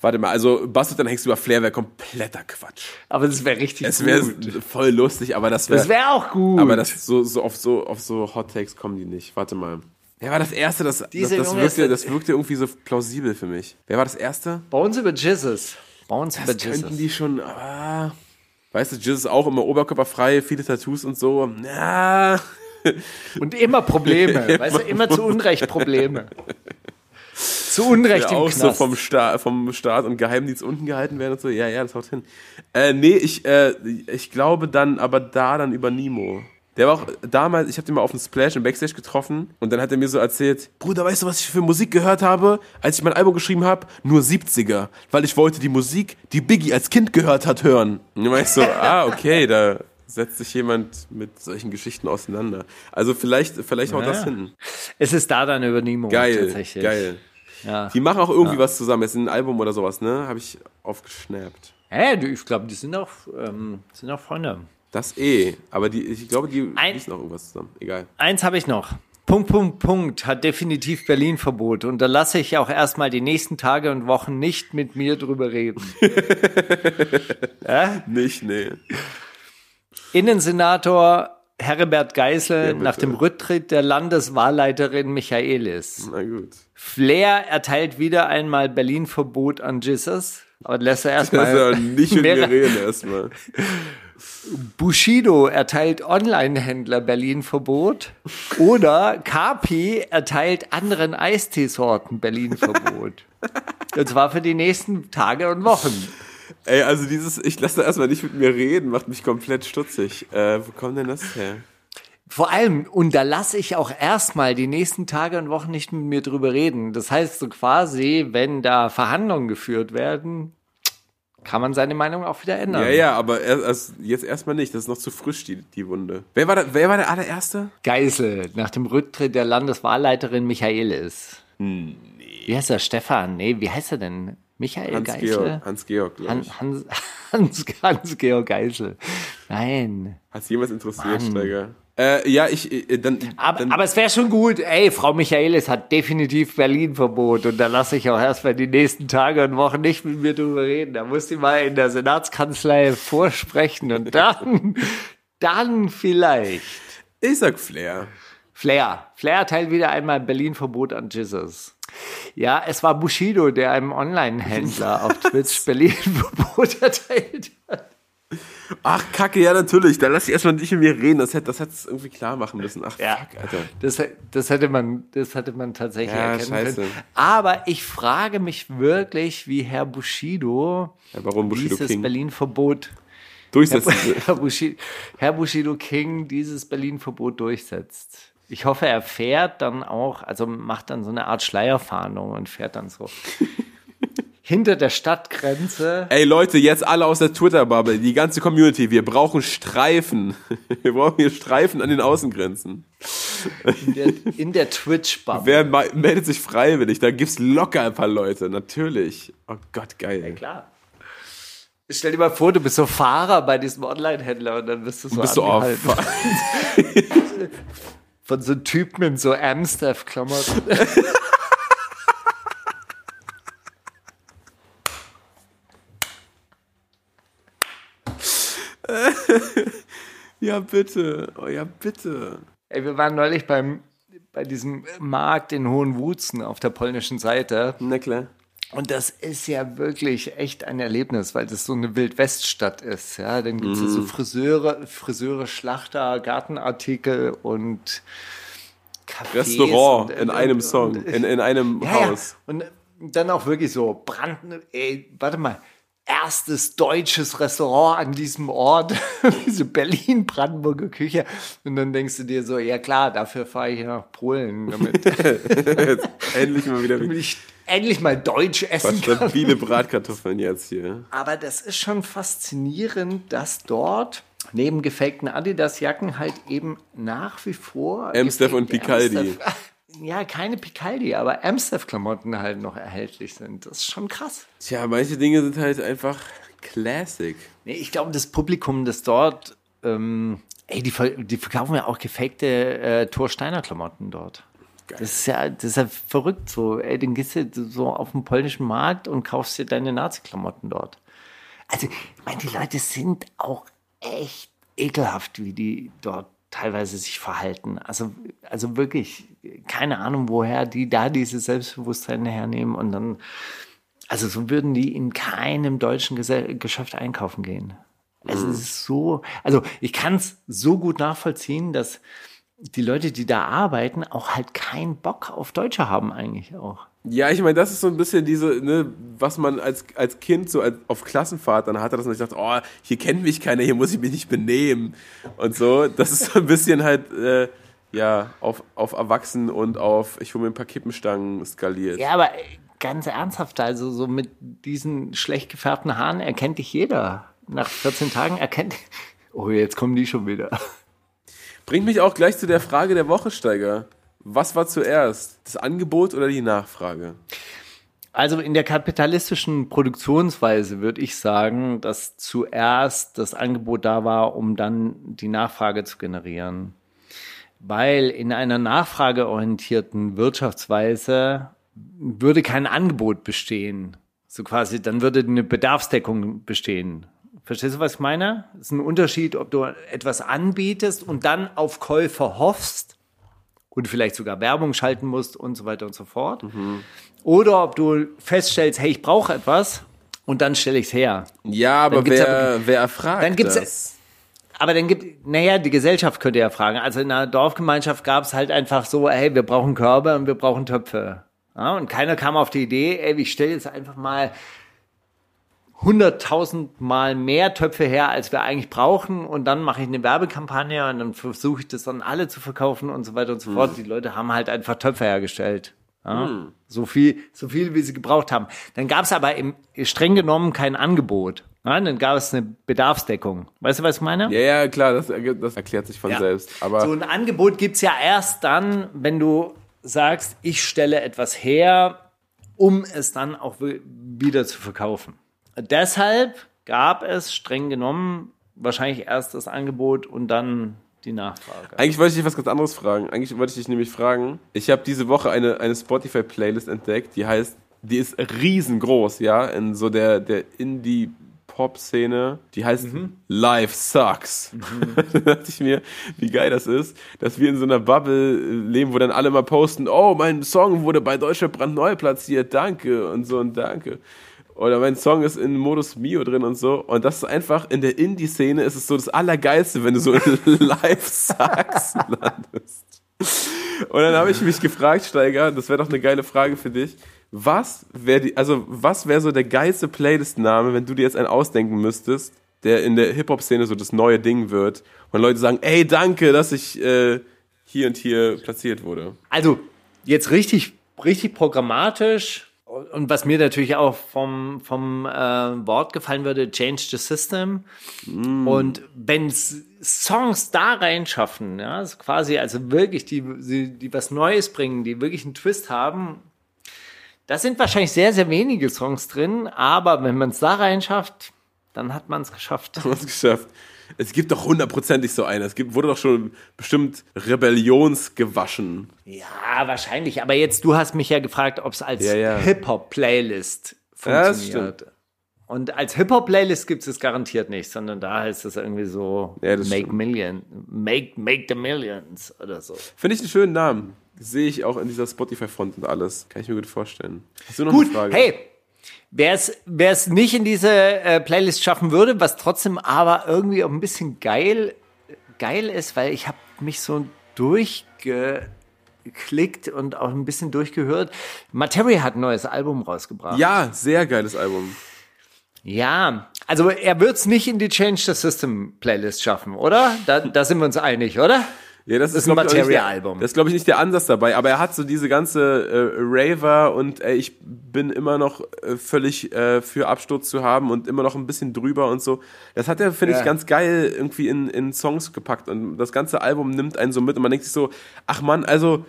Warte mal, also Bastard dann hängst du über Flair wäre kompletter Quatsch. Aber das wäre richtig Es wäre gut. voll lustig, aber das wäre. Das wäre auch gut. Aber das so, so auf so auf so Hot Takes kommen die nicht. Warte mal. Wer war das erste? Das, das, das, wirkte, das wirkte irgendwie so plausibel für mich. Wer war das erste? Bones über Jesus. Bones über Das könnten Jesus. die schon. Ah, weißt du, ist auch immer oberkörperfrei, viele Tattoos und so. Ja. Und immer Probleme. weißt du, immer zu Unrecht Probleme. Zu Unrecht Ja, im auch Knast. so vom, Sta vom Staat und Geheimdienst unten gehalten werden und so. Ja, ja, das haut hin. Äh, nee, ich, äh, ich glaube dann, aber da dann über Nemo. Der war auch damals, ich habe den mal auf dem Splash im Backstage getroffen und dann hat er mir so erzählt, Bruder, weißt du, was ich für Musik gehört habe, als ich mein Album geschrieben habe? Nur 70er, weil ich wollte die Musik, die Biggie als Kind gehört hat, hören. Und dann war ich so, ah, okay, da setzt sich jemand mit solchen Geschichten auseinander. Also vielleicht, vielleicht haut das Ja. hin. Es ist da dann über Nemo. Geil, tatsächlich. geil. Ja. Die machen auch irgendwie was zusammen. Jetzt ein Album oder sowas, ne? Habe ich aufgeschnappt. Hä, du, ich glaube, die sind auch, ähm, sind auch Freunde. Das eh. Aber die, ich glaube, die Ein- auch irgendwas zusammen. Egal. Eins habe ich noch. Punkt, Punkt, Punkt hat definitiv Berlin-Verbot. Und da lasse ich auch erstmal die nächsten Tage und Wochen nicht mit mir drüber reden. Nicht, nee. Innensenator Herbert Geisel bitte. nach dem Rücktritt der Landeswahlleiterin Michaelis. Na gut. Flair erteilt wieder einmal Berlin-Verbot an Jesus. Aber lässt er Das ist ja erstmal. nicht mit mir reden erstmal. Bushido erteilt Online-Händler Berlin-Verbot. Oder Carpi erteilt anderen Eisteesorten Berlin-Verbot. Und zwar für die nächsten Tage und Wochen. Ey, also dieses, ich lasse erstmal nicht mit mir reden, macht mich komplett stutzig. Äh, wo kommt denn das her? Vor allem, und da lasse ich auch erstmal die nächsten Tage und Wochen nicht mit mir drüber reden. Das heißt so quasi, wenn da Verhandlungen geführt werden, kann man seine Meinung auch wieder ändern. Ja, ja, aber er, also jetzt erstmal nicht, das ist noch zu frisch, die, die Wunde. Wer war, der, wer war der allererste? Geisel, nach dem Rücktritt der Landeswahlleiterin Michaelis. Hm, Wie heißt er? Stefan? Nee, wie heißt er denn? Michael Geisel? Hans-Georg, Hans-Georg, glaube Han, ich. Hans, Hans, Hans-Georg Geisel. Nein. Hat's jemals interessiert, Mann. Steiger? Äh, ja, ich, äh, dann, Aber, dann aber es wäre schon gut. Ey, Frau Michaelis hat definitiv Berlin-Verbot und da lasse ich auch erstmal die nächsten Tage und Wochen nicht mit mir drüber reden. Da muss sie mal in der Senatskanzlei vorsprechen und dann, dann vielleicht. ich sag Flair. Flair. Flair erteilt wieder einmal Berlin-Verbot an Jesus. Ja, es war Bushido, der einem Online-Händler auf Twitch Berlin-Verbot erteilt hat. Ach, Kacke, ja, natürlich. Da lass ich erstmal nicht mit mir reden. Das hätte das hätt's irgendwie klar machen müssen. Ach, Ja. fuck, Alter. Das, das, hätte man, das hätte man tatsächlich Ja, erkennen scheiße. können. Aber ich frage mich wirklich, wie Herr Bushido, Ja, warum Bushido dieses King? Berlin-Verbot, Herr, Durchsetzen. Herr, Bushido, Herr Bushido King dieses Berlin-Verbot durchsetzt. Ich hoffe, er fährt dann auch, also macht dann so eine Art Schleierfahndung und fährt dann so hinter der Stadtgrenze. Ey Leute, jetzt alle aus der Twitter-Bubble, die ganze Community, wir brauchen Streifen. Wir brauchen hier Streifen an den Außengrenzen. In der, in der Twitch-Bubble. Wer meldet sich freiwillig? Da gibt's locker ein paar Leute, natürlich. Oh Gott, geil. Klar. Stell dir mal vor, du bist so Fahrer bei diesem Online-Händler und dann bist du so Bist du angehalten fuck. von so Typen in so Amstaff-Klamotten. Ja, bitte. Oh ja, bitte. Ey, wir waren neulich beim, bei diesem Markt in Hohenwutzen auf der polnischen Seite. Na klar. Und das ist ja wirklich echt ein Erlebnis, weil das so eine Wildweststadt ist. Ja, dann gibt es Mhm. so Friseure, Friseure, Schlachter, Gartenartikel und Cafés Restaurant und, in einem Song, in, in einem Ja, ja. Haus. Und dann auch wirklich so Brand, ey, warte mal, erstes deutsches Restaurant an diesem Ort, diese Berlin-Brandenburger Küche. Und dann denkst du dir so, ja klar, dafür fahre ich nach Polen, damit, Endlich mal wieder damit ich endlich mal Deutsch essen kann. stabile Bratkartoffeln jetzt hier. Aber das ist schon faszinierend, dass dort neben gefakten Adidas-Jacken halt eben nach wie vor Amstaff und Picaldi. Amstaff- Ja, keine Picaldi, aber Amstaff-Klamotten halt noch erhältlich sind. Das ist schon krass. Tja, manche Dinge sind halt einfach Classic. Nee, ich glaube, das Publikum, das dort, ähm, ey, die, die verkaufen ja auch gefakte äh, Thor-Steiner-Klamotten dort. Das ist ja, das ist ja verrückt so. Ey, dann gehst du so auf den polnischen Markt und kaufst dir deine Nazi-Klamotten dort. Also, ich meine, die Leute sind auch echt ekelhaft, wie die dort teilweise sich verhalten. Also, also wirklich, keine Ahnung, woher die da dieses Selbstbewusstsein hernehmen und dann, also so würden die in keinem deutschen Gesell Geschäft einkaufen gehen. Es ist so, also ich kann es so gut nachvollziehen, dass die Leute, die da arbeiten, auch halt keinen Bock auf Deutsche haben eigentlich auch. Ja, ich meine, das ist so ein bisschen diese, ne, was man als, als Kind so als, auf Klassenfahrt dann hatte, dass man sich dachte, oh, hier kennt mich keiner, hier muss ich mich nicht benehmen und so. Das ist so ein bisschen halt, äh, ja, auf, auf Erwachsen und auf, ich hole mir ein paar Kippenstangen skaliert. Ja, aber ey, ganz ernsthaft, also so mit diesen schlecht gefärbten Haaren erkennt dich jeder. Nach 14 Tagen erkennt, oh, jetzt kommen die schon wieder. Bringt mich auch gleich zu der Frage der Woche, Steiger. Was war zuerst? Das Angebot oder die Nachfrage? Also in der kapitalistischen Produktionsweise würde ich sagen, dass zuerst das Angebot da war, um dann die Nachfrage zu generieren. Weil in einer nachfrageorientierten Wirtschaftsweise würde kein Angebot bestehen. So quasi, dann würde eine Bedarfsdeckung bestehen. Verstehst du, was ich meine? Es ist ein Unterschied, ob du etwas anbietest und dann auf Käufer hoffst und vielleicht sogar Werbung schalten musst und so weiter und so fort. Oder ob du feststellst, hey, ich brauche etwas und dann stelle ich es her. Ja, aber wer, aber- wer erfragt Dann gibt's das? Aber dann gibt, naja, die Gesellschaft könnte ja fragen. Also in einer Dorfgemeinschaft gab es halt einfach so, hey, wir brauchen Körbe und wir brauchen Töpfe. Ja, und keiner kam auf die Idee, ey, ich stelle jetzt einfach mal 100.000 Mal mehr Töpfe her, als wir eigentlich brauchen. Und dann mache ich eine Werbekampagne und dann versuche ich das dann alle zu verkaufen und so weiter und so fort. Die Leute haben halt einfach Töpfe hergestellt. Ja? So viel, so viel, wie sie gebraucht haben. Dann gab es aber im, streng genommen kein Angebot. Ja, dann gab es eine Bedarfsdeckung. Weißt du, was ich meine? Ja, ja, klar, das, das erklärt sich von Ja. selbst. Aber so ein Angebot gibt's ja erst dann, wenn du sagst, ich stelle etwas her, um es dann auch wi- wieder zu verkaufen. Deshalb gab es streng genommen wahrscheinlich erst das Angebot und dann die Nachfrage. Eigentlich wollte ich dich was ganz anderes fragen. Eigentlich wollte ich dich nämlich fragen, ich habe diese Woche eine, eine Spotify-Playlist entdeckt, die heißt, die ist riesengroß, ja, in so der, der Indie-Pop-Szene. Die heißt Life Sucks. da dachte ich mir, wie geil das ist, dass wir in so einer Bubble leben, wo dann alle mal posten, oh, mein Song wurde bei Deutsche brandneu platziert, danke und so und danke. Oder mein Song ist in Modus Mio drin und so. Und das ist einfach, in der Indie-Szene ist es so das Allergeilste, wenn du so in Live-Sucks landest. Und dann habe ich mich gefragt, Steiger, das wäre doch eine geile Frage für dich. Was wäre also was wäre so der geilste Playlist-Name, wenn du dir jetzt einen ausdenken müsstest, der in der Hip-Hop-Szene so das neue Ding wird und Leute sagen, ey, danke, dass ich äh, hier und hier platziert wurde. Also jetzt richtig, richtig programmatisch und was mir natürlich auch vom, vom äh, Wort gefallen würde, change the system. Und wenn Songs da reinschaffen, ja, also quasi also wirklich die, die, die was Neues bringen, die wirklich einen Twist haben, da sind wahrscheinlich sehr, sehr wenige Songs drin, aber wenn man es da reinschafft, dann hat man es geschafft. Haben wir es geschafft. Es gibt doch hundertprozentig so eine. Es gibt, wurde doch schon bestimmt rebellionsgewaschen. Ja, wahrscheinlich. Aber jetzt, du hast mich ja gefragt, ob es als Ja, ja. Hip-Hop-Playlist Ja, das funktioniert. Und als Hip-Hop-Playlist gibt es es garantiert nicht, sondern da heißt es irgendwie so Ja, Make stimmt. Million, make, make the Millions oder so. Finde ich einen schönen Namen. Sehe ich auch in dieser Spotify-Front und alles. Kann ich mir gut vorstellen. Hast du noch Gut, eine Frage? hey, wer es nicht in diese äh, Playlist schaffen würde, was trotzdem aber irgendwie auch ein bisschen geil, geil ist, weil ich habe mich so durchgeklickt und auch ein bisschen durchgehört. Materia hat ein neues Album rausgebracht. Ja, sehr geiles Album. Ja, also er wird es nicht in die Change the System Playlist schaffen, oder? Da, da sind wir uns einig, oder? Ja, das, ist glaub ein der- Materia-Album. Das ist, glaube ich, nicht der Ansatz dabei, aber er hat so diese ganze äh, Raver und ey, ich bin immer noch äh, völlig äh, für Absturz zu haben und immer noch ein bisschen drüber und so. Das hat er, finde Ja. ich, ganz geil irgendwie in, in Songs gepackt und das ganze Album nimmt einen so mit und man denkt sich so, ach man, also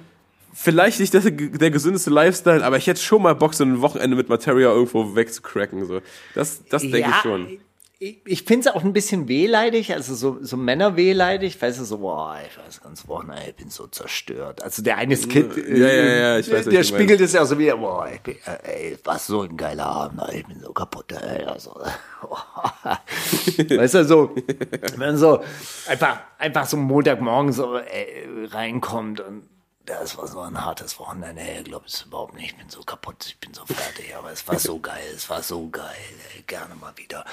vielleicht nicht das, der gesündeste Lifestyle, aber ich hätte schon mal Bock, so ein Wochenende mit Materia irgendwo wegzucracken. So. Das, das denke ich schon. Ich, ich finde es auch ein bisschen wehleidig, also so, so Männer wehleidig, weißt du, so, boah, ich weiß ganz Wochenende, ich bin so zerstört. Also der eine Kid, Ja, ja, ja, ich weiß, der spiegelt es ja so wie, boah, ich bin, äh, ey, was so ein geiler Abend, ich bin so kaputt, ey, also, weißt du, so, wenn so einfach, einfach so Montagmorgen so ey, reinkommt und das war so ein hartes Wochenende. Ey, ich glaube es überhaupt nicht. Ich bin so kaputt, ich bin so fertig. Aber es war so geil, es war so geil. Ey, gerne mal wieder.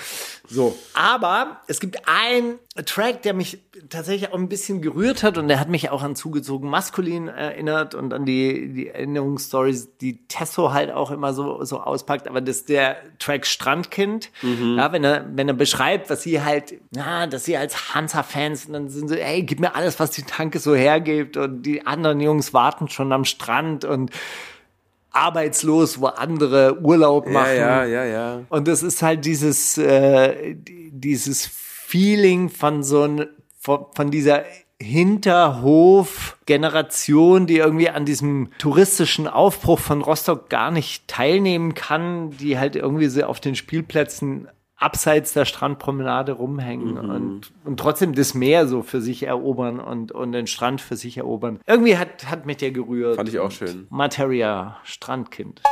So, aber es gibt einen Track, der mich tatsächlich auch ein bisschen gerührt hat und der hat mich auch an zugezogen maskulin erinnert und an die, die Erinnerungsstories, die Tesso halt auch immer so, so auspackt. Aber das ist der Track Strandkind. Ja, wenn er, wenn er beschreibt, was sie halt, na, dass sie als Hansa-Fans, dann sind sie, ey, gib mir alles, was die Tanke so hergibt und die anderen Jungs warten schon am Strand und arbeitslos, wo andere Urlaub Ja, machen. ja, ja, ja. Und das ist halt dieses, äh, die- dieses Feeling von so ein, von, von dieser Hinterhof-Generation, die irgendwie an diesem touristischen Aufbruch von Rostock gar nicht teilnehmen kann, die halt irgendwie so auf den Spielplätzen abseits der Strandpromenade rumhängen und, und trotzdem das Meer so für sich erobern und, und den Strand für sich erobern. Irgendwie hat, hat mich der gerührt. Fand ich auch schön. Materia, Strandkind.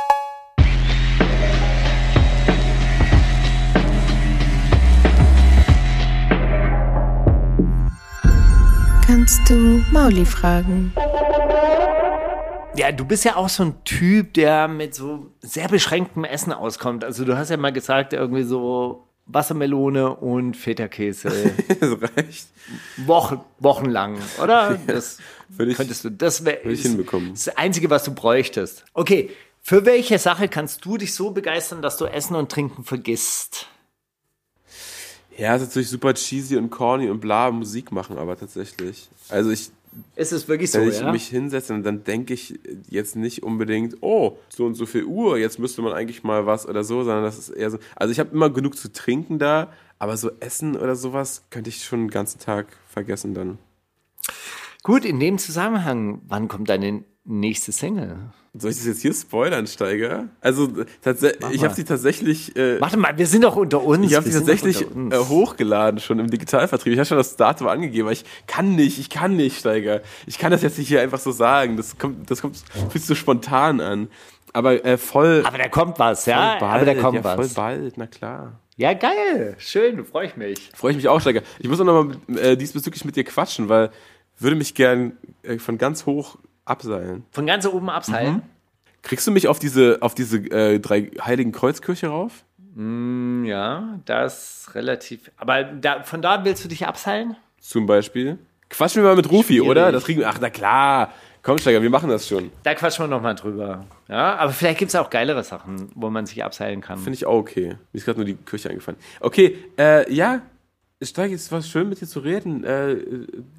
Kannst du Mauli fragen? Ja, du bist ja auch so ein Typ, der mit so sehr beschränktem Essen auskommt. Also du hast ja mal gesagt, irgendwie so Wassermelone und Feta-Käse. Das reicht. Wochen, wochenlang, oder? Das ich- könntest du, das wäre das Einzige, was du bräuchtest. Okay, Für welche Sache kannst du dich so begeistern, dass du Essen und Trinken vergisst? Ja, ist natürlich super cheesy und corny und bla Musik machen, aber tatsächlich. Also ich, Ist es wirklich so, wenn ich ja? mich hinsetze, dann denke ich jetzt nicht unbedingt, oh, so und so viel Uhr, jetzt müsste man eigentlich mal was oder so, sondern das ist eher so. Also ich habe immer genug zu trinken da, aber so Essen oder sowas könnte ich schon den ganzen Tag vergessen dann. Gut, in dem Zusammenhang, wann kommt deine nächste Single? Soll ich das jetzt hier spoilern, Steiger? Also ich habe sie tatsächlich. Äh, Warte mal, wir sind doch unter uns. Ich habe sie tatsächlich äh, hochgeladen schon im Digitalvertrieb. Ich habe schon das Datum angegeben, aber ich kann nicht, ich kann nicht, Steiger. Ich kann das jetzt nicht hier einfach so sagen. Das kommt, das kommt viel zu spontan an. Aber äh, voll, Aber da kommt was, voll ja? bald, Aber da kommt ja, voll was. bald, na klar. Ja, geil. Schön, freue ich mich. Freue ich mich auch, Steiger. Ich muss auch nochmal äh, diesbezüglich mit dir quatschen, weil würde mich gern äh, von ganz hoch abseilen. Von ganz oben abseilen? Kriegst du mich auf diese, auf diese äh, drei Heiligen Kreuzkirche rauf? Ja, das relativ. Aber da, von da willst du dich abseilen? Zum Beispiel. Quatschen wir mal mit Rufi, Schwierig. oder? Das kriegen wir. Ach, na klar. Komm, Steiger, wir machen das schon. Da quatschen wir nochmal drüber. Ja, aber vielleicht gibt es auch geilere Sachen, wo man sich abseilen kann. Finde ich auch okay. Mir ist gerade nur die Kirche eingefallen. Okay, äh, ja, Steig, es war schön mit dir zu reden. Äh,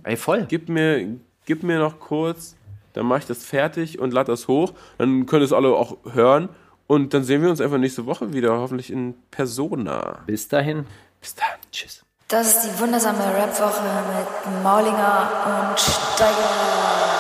Ey, voll. gib, mir, gib mir noch kurz, dann mache ich das fertig und lade das hoch. Dann können es alle auch hören. Und dann sehen wir uns einfach nächste Woche wieder, hoffentlich in Persona. Bis dahin. Bis dann. Tschüss. Das ist die wundersame Rap-Woche mit Maulinger und Steiger.